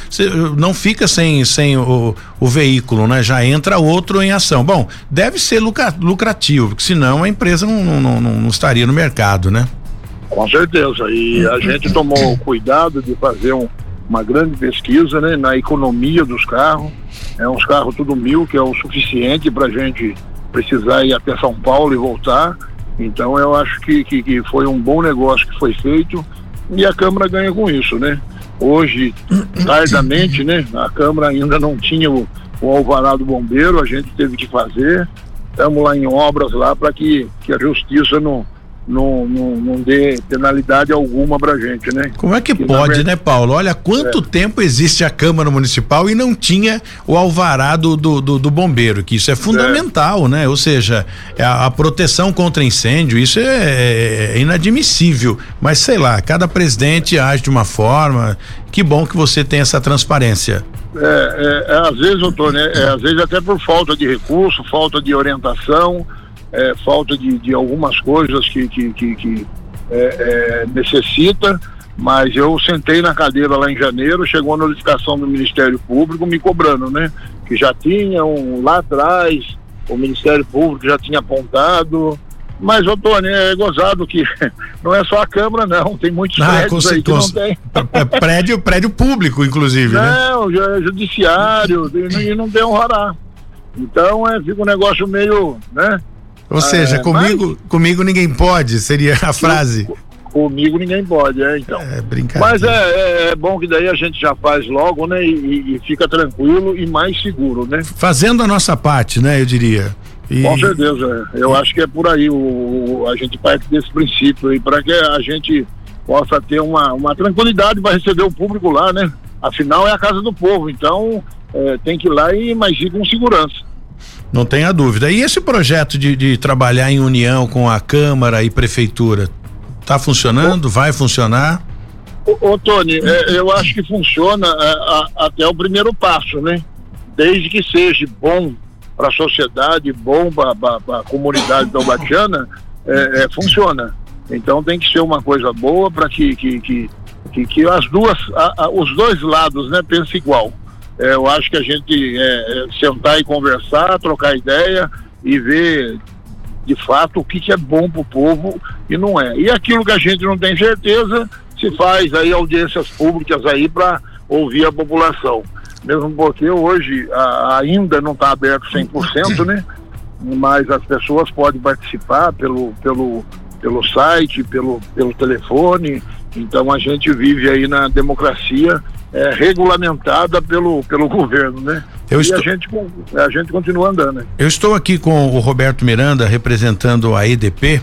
não fica sem, sem o, o veículo, né? Já entra outro em ação. Bom, deve ser lucrativo porque senão a empresa não, não, não, não estaria no mercado, né? Com certeza. E a gente tomou cuidado de fazer um, uma grande pesquisa né, na economia dos carros. É uns carros tudo mil, que é o suficiente para a gente precisar ir até São Paulo e voltar. Então eu acho que, que, que, foi um bom negócio que foi feito e a Câmara ganha com isso, né? Hoje, tardamente, né? A Câmara ainda não tinha o, o alvará do bombeiro, a gente teve que fazer estamos lá em obras lá para que, que a justiça não, não, não, não dê penalidade alguma pra gente, né? Como é que, que pode, verdade... né, Paulo? Olha quanto é. tempo existe a Câmara Municipal e não tinha o alvará do, do, do, do bombeiro, que isso é fundamental, é. né? Ou seja, a, a, proteção contra incêndio, isso é, é, inadmissível. Mas sei lá, cada presidente age de uma forma. Que bom que você tem essa transparência. É, é, é, às vezes, doutor, né? É, às vezes até por falta de recurso, falta de orientação, é, falta de, de algumas coisas que, que, que, que é, necessita, mas eu sentei na cadeira lá em janeiro, chegou a notificação do Ministério Público me cobrando, né? Que já tinham lá atrás, o Ministério Público já tinha apontado, mas, Tony, é gozado que não é só a Câmara, não. Tem muitos ah, prédios aí que não tem. É prédio, prédio público, inclusive, não, né? Não, é judiciário, e não tem um. Então, é, fica um negócio meio, né? Ou seja, é, comigo, mas, comigo ninguém pode, seria a frase. Comigo ninguém pode, é, então. É, brincadeira. Mas é, é, é, bom que daí a gente já faz logo, né? E, e fica tranquilo e mais seguro, né? Fazendo a nossa parte, né, eu diria. E... Com certeza, eu acho que é por aí, o, a gente parte desse princípio aí, para que a gente possa ter uma, uma tranquilidade para receber o público lá, né? Afinal é a casa do povo, então é, tem que ir lá e mais ir com segurança. Não tenha dúvida. E esse projeto de, de trabalhar em união com a Câmara e Prefeitura, está funcionando? Vai funcionar? Ô, ô Tony, é, eu acho que funciona é, a, até o primeiro passo, né? Desde que seja bom para a sociedade, bom para a comunidade taubatiana, é, é, funciona. Então tem que ser uma coisa boa para que, que, que, que, que, as duas, a, os dois lados, né, pensem igual. É, eu acho que a gente é, é, sentar e conversar, trocar ideia e ver de fato o que, que é bom para o povo e não é. E aquilo que a gente não tem certeza, se faz aí audiências públicas aí para ouvir a população mesmo porque hoje a, ainda não está aberto 100%, né? Mas as pessoas podem participar pelo, pelo, pelo site, pelo, pelo telefone. Então a gente vive aí na democracia é, regulamentada pelo, pelo governo, né? Eu e estou... a, gente, a gente continua andando. Né? Eu estou aqui com o Roberto Miranda representando a EDP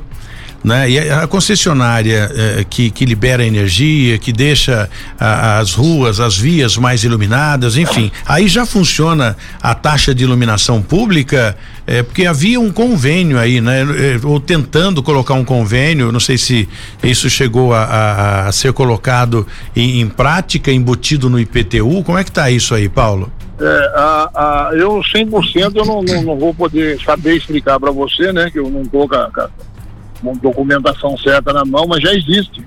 né? E a, concessionária eh, que, que libera energia, que deixa a, as ruas, as vias mais iluminadas, enfim, aí já funciona a taxa de iluminação pública, eh, porque havia um convênio aí, né? Eh, ou tentando colocar um convênio, não sei se isso chegou a, a, a ser colocado em, em, prática, embutido no IPTU, como é que está isso aí, Paulo? É, a, a, eu 100% eu não, não, não vou poder saber explicar para você, né, que eu não tô com a, uma documentação certa na mão, mas já existe.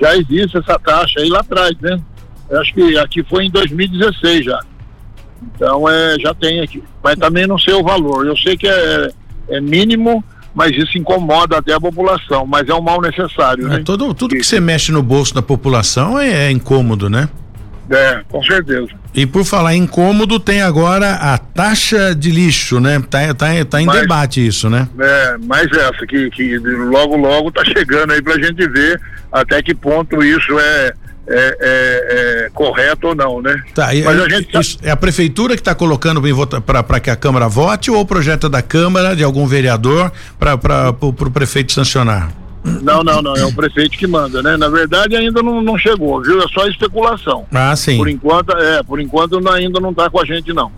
Já existe essa taxa aí lá atrás, né? Eu acho que aqui foi em 2016 já. Então é, já tem aqui. Mas também não sei o valor. Eu sei que é, é mínimo, mas isso incomoda até a população, mas é um mal necessário. É, né? Todo, tudo que você mexe no bolso da população é, é incômodo, né? É, com certeza. E por falar em incômodo, tem agora a taxa de lixo, né? Tá, tá, tá em mas, debate isso, né? É, mais essa que, que logo logo tá chegando aí pra gente ver até que ponto isso é, é, é, é, correto ou não, né? Tá, Mas a, gente tá... é a prefeitura que está colocando para que a Câmara vote ou o projeto é da Câmara, de algum vereador, para o prefeito sancionar? Não, não, não, é o prefeito que manda, né? Na verdade ainda não, não chegou, viu? É só especulação. Ah, sim. Por enquanto, é, por enquanto ainda não está com a gente não.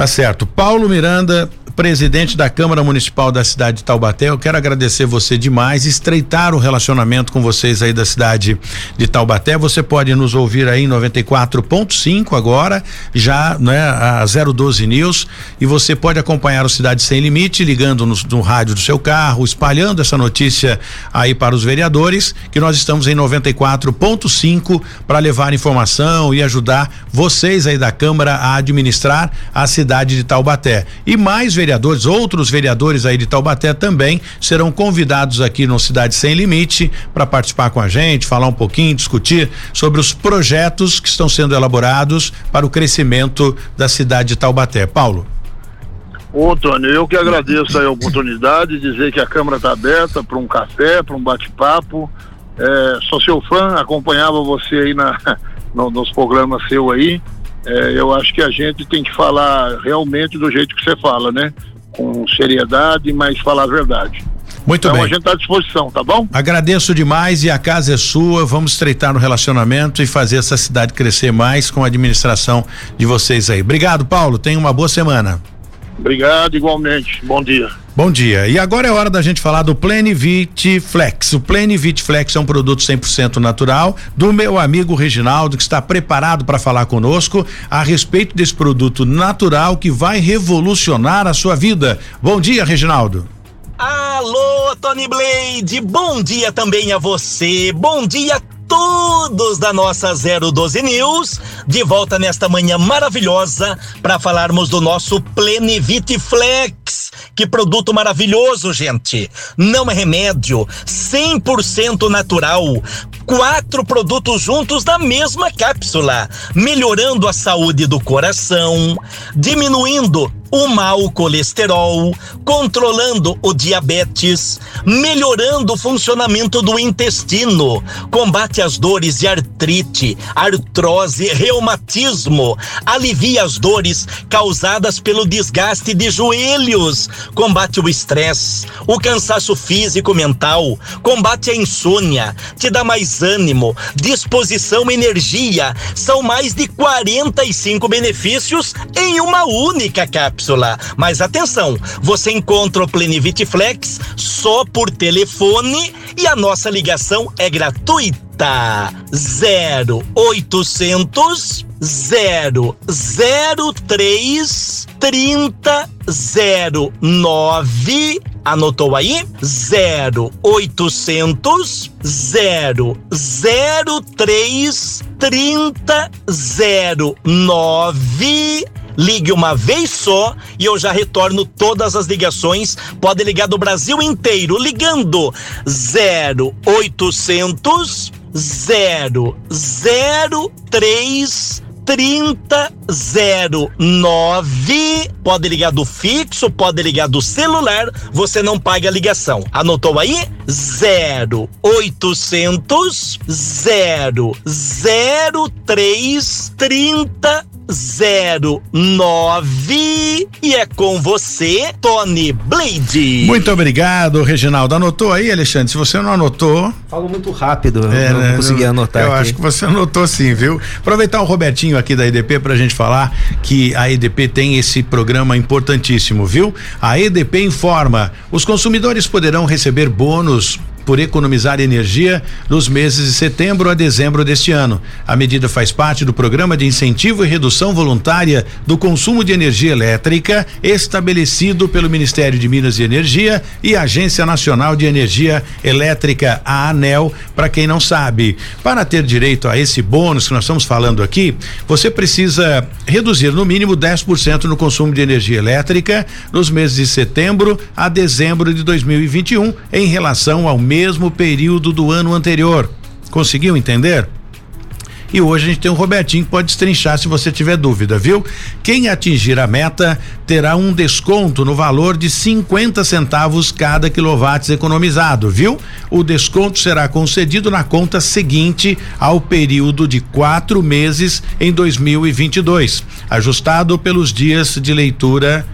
Tá certo. Paulo Miranda, presidente da Câmara Municipal da cidade de Taubaté. Eu quero agradecer você demais, estreitar o relacionamento com vocês aí da cidade de Taubaté. Você pode nos ouvir aí em 94.5 agora, já, né, a 012 News, e você pode acompanhar o Cidade Sem Limite ligando no, no rádio do seu carro, espalhando essa notícia aí para os vereadores, que nós estamos em 94.5 para levar informação e ajudar vocês aí da Câmara a administrar a cidade de Taubaté. E mais vereadores vereadores, outros vereadores aí de Taubaté também serão convidados aqui no Cidade Sem Limite para participar com a gente, falar um pouquinho, discutir sobre os projetos que estão sendo elaborados para o crescimento da cidade de Taubaté. Paulo. Ô, Tony, eu que agradeço a oportunidade de dizer que a Câmara está aberta para um café, para um bate-papo. É, sou seu fã, acompanhava você aí na, no, nos programas seu aí. É, eu acho que a gente tem que falar realmente do jeito que você fala, né? Com seriedade, mas falar a verdade. Muito então, bem. a gente está à disposição, tá bom? Agradeço demais e a casa é sua. Vamos estreitar no relacionamento e fazer essa cidade crescer mais com a administração de vocês aí. Obrigado, Paulo. Tenha uma boa semana. Obrigado, igualmente. Bom dia. Bom dia. E agora é hora da gente falar do Plenivit Flex. O Plenivit Flex é um produto 100% natural do meu amigo Reginaldo, que está preparado para falar conosco a respeito desse produto natural que vai revolucionar a sua vida. Bom dia, Reginaldo. Alô, Tony Blade. Bom dia também a você. Bom dia todos da nossa 012 News, de volta nesta manhã maravilhosa para falarmos do nosso Plenivit Flex. Que produto maravilhoso, gente! Não é remédio, 100% natural. Quatro produtos juntos na mesma cápsula, melhorando a saúde do coração, diminuindo o mau colesterol, controlando o diabetes, melhorando o funcionamento do intestino, combate as dores de artrite, artrose, reumatismo, alivia as dores causadas pelo desgaste de joelhos, combate o estresse, o cansaço físico mental, combate a insônia, te dá mais ânimo, disposição, energia. São mais de 45 benefícios em uma única cápsula. Mas atenção, você encontra o Plenivit Flex só por telefone e a nossa ligação é gratuita. 0800 003 3009 Anotou aí? 0800 003 3009 ligue uma vez só e eu já retorno todas as ligações. Pode ligar do Brasil inteiro, ligando 0800 003 3009. Pode ligar do fixo, pode ligar do celular, você não paga a ligação. Anotou aí? 0800 003 3009. 09. E é com você, Tony Blade. Muito obrigado, Reginaldo. Anotou aí, Alexandre? Se você não anotou. Falo muito rápido, é, não né, consegui anotar. Eu aqui. acho que você anotou sim, viu? Aproveitar o Robertinho aqui da EDP para a gente falar que a EDP tem esse programa importantíssimo, viu? A EDP informa: os consumidores poderão receber bônus por economizar energia nos meses de setembro a dezembro deste ano. A medida faz parte do programa de incentivo e redução voluntária do consumo de energia elétrica estabelecido pelo Ministério de Minas e Energia e Agência Nacional de Energia Elétrica, a ANEL, para quem não sabe. Para ter direito a esse bônus que nós estamos falando aqui, você precisa reduzir no mínimo 10% no consumo de energia elétrica nos meses de setembro a dezembro de 2021 em relação ao mesmo período do ano anterior. Conseguiu entender? E hoje a gente tem o Robertinho que pode destrinchar se você tiver dúvida, viu? Quem atingir a meta terá um desconto no valor de 50 centavos cada quilowatt economizado, viu? O desconto será concedido na conta seguinte ao período de quatro meses em 2022, ajustado pelos dias de leitura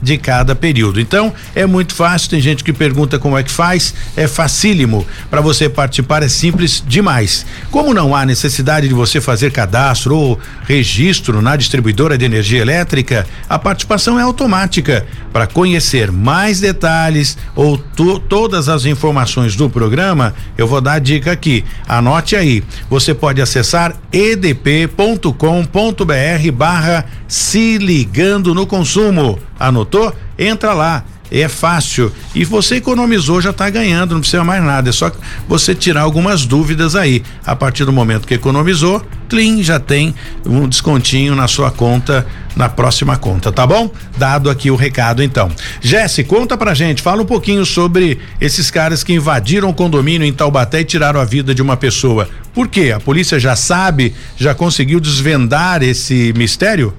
de cada período. Então, é muito fácil, tem gente que pergunta como é que faz, é facílimo. Para você participar é simples demais. Como não há necessidade de você fazer cadastro ou registro na distribuidora de energia elétrica, a participação é automática. Para conhecer mais detalhes ou todas as informações do programa, eu vou dar a dica aqui. Anote aí. Você pode acessar edp.com.br barra se ligando no consumo. Anotou? Entra lá. É fácil. E você economizou, já está ganhando, não precisa mais nada. É só você tirar algumas dúvidas aí. A partir do momento que economizou, Clean já tem um descontinho na sua conta, na próxima conta, tá bom? Dado aqui o recado então. Jesse, conta pra gente, fala um pouquinho sobre esses caras que invadiram o condomínio em Taubaté e tiraram a vida de uma pessoa. Por quê? A polícia já sabe, já conseguiu desvendar esse mistério?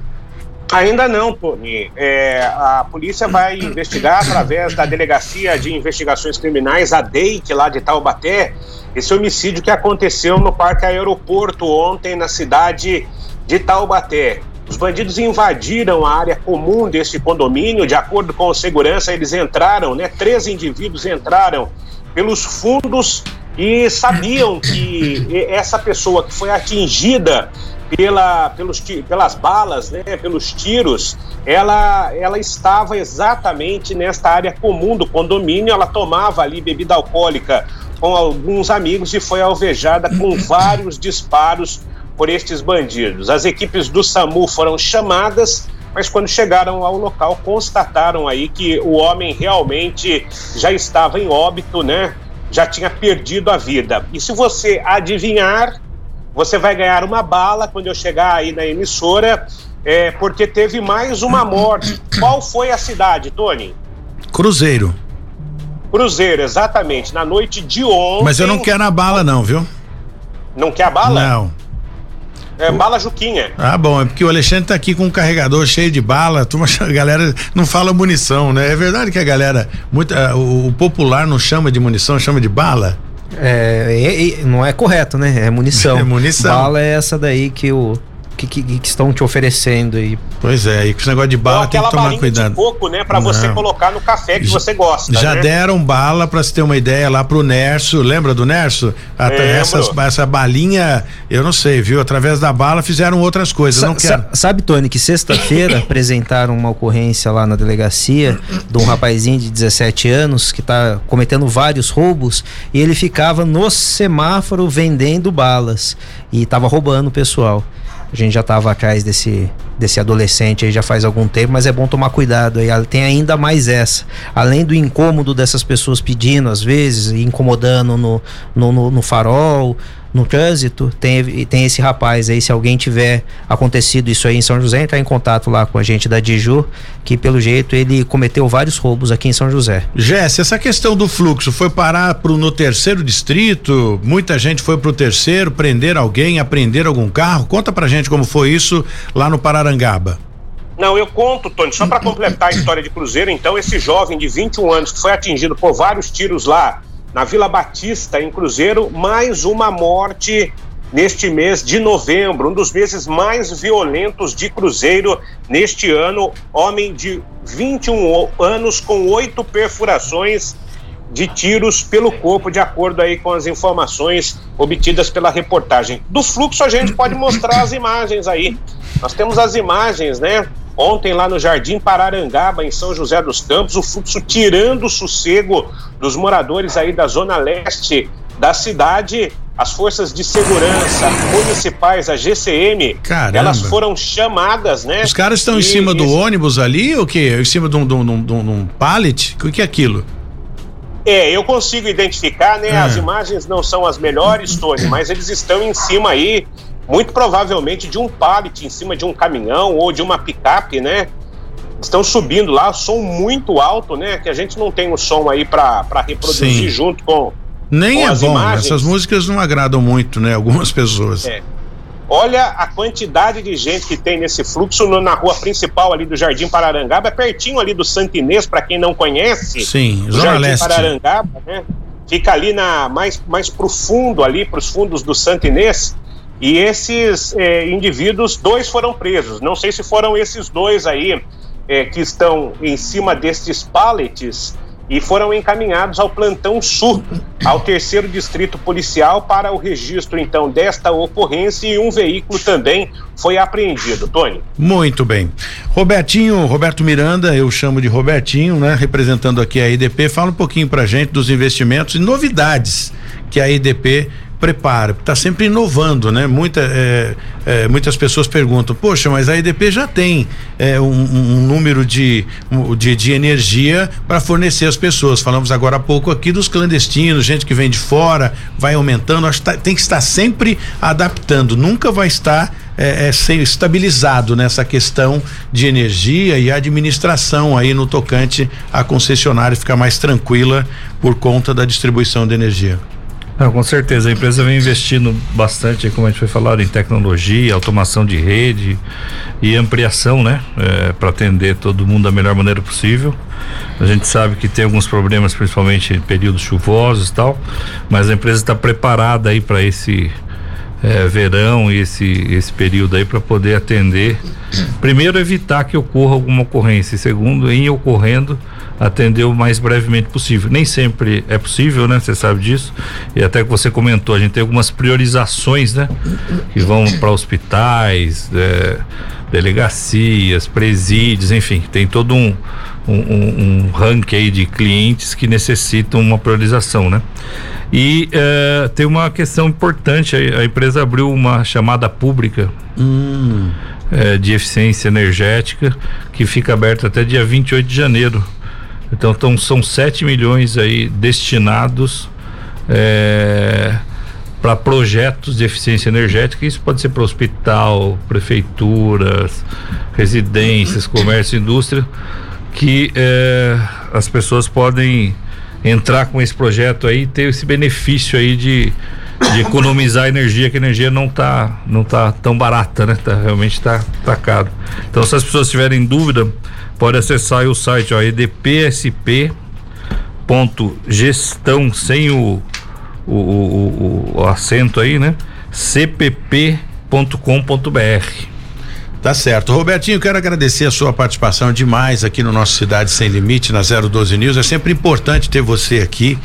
Ainda não, Tony. É, a polícia vai investigar através da Delegacia de Investigações Criminais, a DEIC, lá de Taubaté, esse homicídio que aconteceu no Parque Aeroporto ontem na cidade de Taubaté. Os bandidos invadiram a área comum desse condomínio, de acordo com a segurança, eles entraram, né? Três indivíduos entraram pelos fundos e sabiam que essa pessoa que foi atingida pela, pelos, pelas balas, né, pelos tiros, ela, ela estava exatamente nesta área comum do condomínio, ela tomava ali bebida alcoólica com alguns amigos e foi alvejada com vários disparos por estes bandidos. As equipes do SAMU foram chamadas, mas quando chegaram ao local constataram aí que o homem realmente já estava em óbito, né? Já tinha perdido a vida. E se você adivinhar, você vai ganhar uma bala quando eu chegar aí na emissora, é, porque teve mais uma morte. Qual foi a cidade, Tony? Cruzeiro. Cruzeiro, exatamente. Na noite de ontem. Mas eu não quero a bala, não, viu? Não quer a bala? Não. É bala Juquinha. Ah, bom, é porque o Alexandre tá aqui com um carregador cheio de bala, a, a galera não fala munição, né? É verdade que a galera, muita, o, o popular não chama de munição, chama de bala? É, é, é, não é correto, né? É munição. É munição. Bala é essa daí que o que, que, que, estão te oferecendo aí. Pois é, e com esse negócio de bala tem que tomar cuidado. De coco, né, para você colocar no café que já, você gosta. Já né? deram bala para se ter uma ideia lá pro Nerso, lembra do Nerso? Essas, essa balinha, eu não sei, viu? Através da bala fizeram outras coisas. Sa não quero. Sabe, Tony, que sexta-feira apresentaram uma ocorrência lá na delegacia de um rapazinho de 17 anos que tá cometendo vários roubos e ele ficava no semáforo vendendo balas e tava roubando o pessoal. A gente já estava atrás desse, desse adolescente aí já faz algum tempo, mas é bom tomar cuidado aí. Tem ainda mais essa. Além do incômodo dessas pessoas pedindo, às vezes, incomodando no, no, no, no farol, no trânsito, tem, tem esse rapaz aí, se alguém tiver acontecido isso aí em São José, entrar em contato lá com a gente da Diju, que pelo jeito ele cometeu vários roubos aqui em São José. Jesse, essa questão do fluxo foi parar pro, no terceiro distrito, muita gente foi pro terceiro, prender alguém, apreender algum carro, conta pra gente como foi isso lá no Pararangaba. Não, eu conto, Tony, só para completar a história de Cruzeiro, então, esse jovem de 21 anos que foi atingido por vários tiros lá na Vila Batista, em Cruzeiro, mais uma morte neste mês de novembro, um dos meses mais violentos de Cruzeiro neste ano. Homem de 21 anos com oito perfurações de tiros pelo corpo, de acordo aí com as informações obtidas pela reportagem. Do fluxo a gente pode mostrar as imagens aí. Nós temos as imagens, né? Ontem, lá no Jardim Pararangaba, em São José dos Campos, o fluxo tirando o sossego dos moradores aí da zona leste da cidade. As forças de segurança municipais, a GCM, Caramba. elas foram chamadas, né? Os caras estão em cima do ônibus ali, ou que? Em cima de um, de um, de um pallet? O que é aquilo? É, eu consigo identificar, né? É. As imagens não são as melhores, Tony, mas eles estão em cima aí muito provavelmente de um pallet em cima de um caminhão ou de uma picape, né? Estão subindo lá, som muito alto, né? Que a gente não tem o som aí para reproduzir Sim. junto com. Nem com é bom, imagens. essas músicas não agradam muito, né? Algumas pessoas. É. Olha a quantidade de gente que tem nesse fluxo no, na rua principal ali do Jardim Pararangaba, pertinho ali do Santinês, para quem não conhece. Sim, Zona Jardim Leste. Pararangaba, né? Fica ali na mais, mais profundo ali, para os fundos do Santinês. E esses eh, indivíduos, dois foram presos. Não sei se foram esses dois aí eh, que estão em cima destes pallets e foram encaminhados ao plantão sul, ao terceiro distrito policial para o registro então desta ocorrência e um veículo também foi apreendido. Tony. Muito bem. Robertinho, Roberto Miranda, eu chamo de Robertinho, né? Representando aqui a IDP, fala um pouquinho pra gente dos investimentos e novidades que a IDP prepara, está sempre inovando, né? Muita, é, é, muitas pessoas perguntam, poxa, mas a EDP já tem é, um, um, número de, de, de energia para fornecer às pessoas. Falamos agora há pouco aqui dos clandestinos, gente que vem de fora, vai aumentando, acho que tá, tem que estar sempre adaptando, nunca vai estar é, é, ser estabilizado nessa questão de energia e administração aí no tocante à concessionária ficar mais tranquila por conta da distribuição de energia. Não, com certeza, a empresa vem investindo bastante, como a gente foi falar, em tecnologia, automação de rede e ampliação, né? É, para atender todo mundo da melhor maneira possível. A gente sabe que tem alguns problemas, principalmente em períodos chuvosos e tal, mas a empresa está preparada aí para esse é, verão e esse, esse período aí para poder atender. Primeiro, evitar que ocorra alguma ocorrência, e segundo, em ocorrendo, atender o mais brevemente possível. Nem sempre é possível, né? Você sabe disso. E até que você comentou, a gente tem algumas priorizações, né? Que vão para hospitais, é, delegacias, presídios, enfim, tem todo um, um, um, um ranking aí de clientes que necessitam uma priorização, né? E é, tem uma questão importante, a, a, empresa abriu uma chamada pública hum. é, de eficiência energética que fica aberta até dia 28 de janeiro. Então, são 7 milhões aí destinados é, para projetos de eficiência energética. Isso pode ser para hospital, prefeituras, residências, comércio, indústria, que é, as pessoas podem entrar com esse projeto aí e ter esse benefício aí de, de economizar energia, que a energia não está não tá tão barata, né? Tá, realmente está tá caro. Então, se as pessoas tiverem dúvida, pode acessar o site ó, edpsp.gestão sem o, o, o, o, acento aí, né? cpp.com.br. Tá certo. Robertinho, quero agradecer a sua participação demais aqui no nosso Cidade Sem Limite, na 012 News. É sempre importante ter você aqui,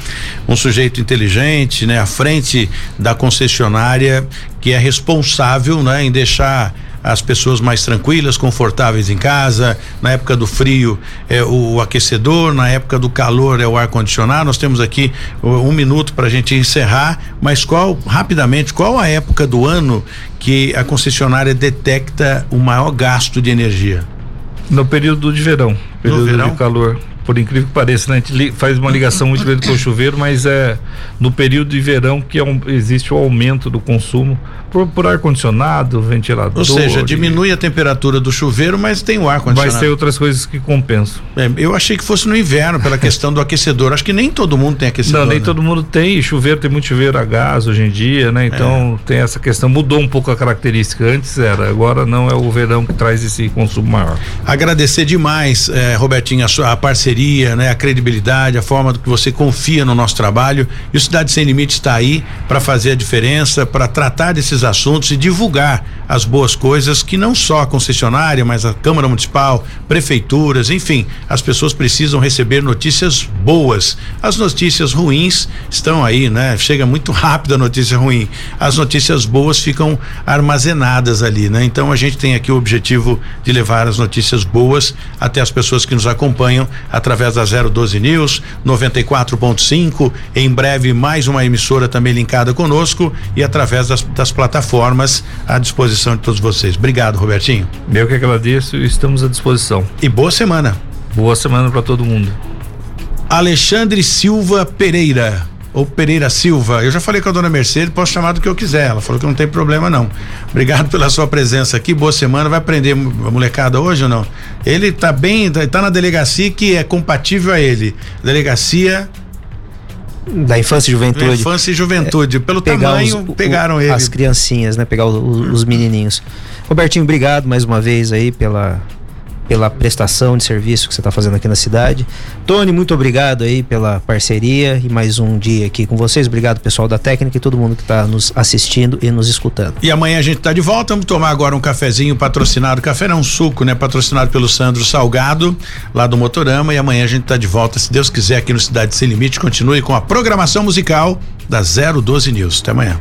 um sujeito inteligente, né, à frente da concessionária, que é responsável, né, em deixar as pessoas mais tranquilas, confortáveis em casa. Na época do frio é o, o aquecedor, na época do calor é o ar condicionado. Nós temos aqui um, um minuto para a gente encerrar, mas qual rapidamente qual a época do ano que a concessionária detecta o maior gasto de energia? No período de verão, período verão? de calor por incrível que pareça, né? a gente faz uma ligação muito grande com o chuveiro, mas é no período de verão que é um, existe o aumento do consumo por, por ar-condicionado, ventilador. Ou seja, diminui e... a temperatura do chuveiro, mas tem o ar-condicionado. Mas tem outras coisas que compensam. É, eu achei que fosse no inverno, pela questão do aquecedor. Acho que nem todo mundo tem aquecedor. Não, nem né? todo mundo tem. Chuveiro tem muito chuveiro a gás hoje em dia, né? Então é. tem essa questão. Mudou um pouco a característica. Antes era, agora não é o verão que traz esse consumo maior. Agradecer demais, eh, Robertinho, a, sua, a parceria, né? A credibilidade, a forma do que você confia no nosso trabalho. E o Cidade Sem Limite está aí para fazer a diferença, para tratar desses assuntos e divulgar as boas coisas que não só a concessionária, mas a Câmara Municipal, prefeituras, enfim, as pessoas precisam receber notícias boas. As notícias ruins estão aí, né? Chega muito rápido a notícia ruim. As notícias boas ficam armazenadas ali, né? Então a gente tem aqui o objetivo de levar as notícias boas até as pessoas que nos acompanham através da 012 News 94.5. Em breve mais uma emissora também linkada conosco e através das, das plataformas à disposição de todos vocês. Obrigado, Robertinho. Eu que agradeço e estamos à disposição. E boa semana. Boa semana para todo mundo. Alexandre Silva Pereira ou Pereira Silva. Eu já falei com a dona Mercedes, posso chamar do que eu quiser. Ela falou que não tem problema não. Obrigado pela sua presença aqui. Boa semana. Vai aprender a molecada hoje ou não? Ele tá bem, tá, tá na delegacia que é compatível a ele. Delegacia da infância e juventude. Da infância e juventude. Pelo tamanho, os, pegaram ele. As criancinhas, né? Pegar os menininhos. Robertinho, obrigado mais uma vez aí pela pela prestação de serviço que você está fazendo aqui na cidade. Tony, muito obrigado aí pela parceria e mais um dia aqui com vocês. Obrigado, pessoal da técnica e todo mundo que está nos assistindo e nos escutando. E amanhã a gente está de volta. Vamos tomar agora um cafezinho patrocinado. Café não suco, né? Patrocinado pelo Sandro Salgado, lá do Motorama. E amanhã a gente está de volta, se Deus quiser, aqui no Cidade Sem Limite. Continue com a programação musical da 012 News. Até amanhã.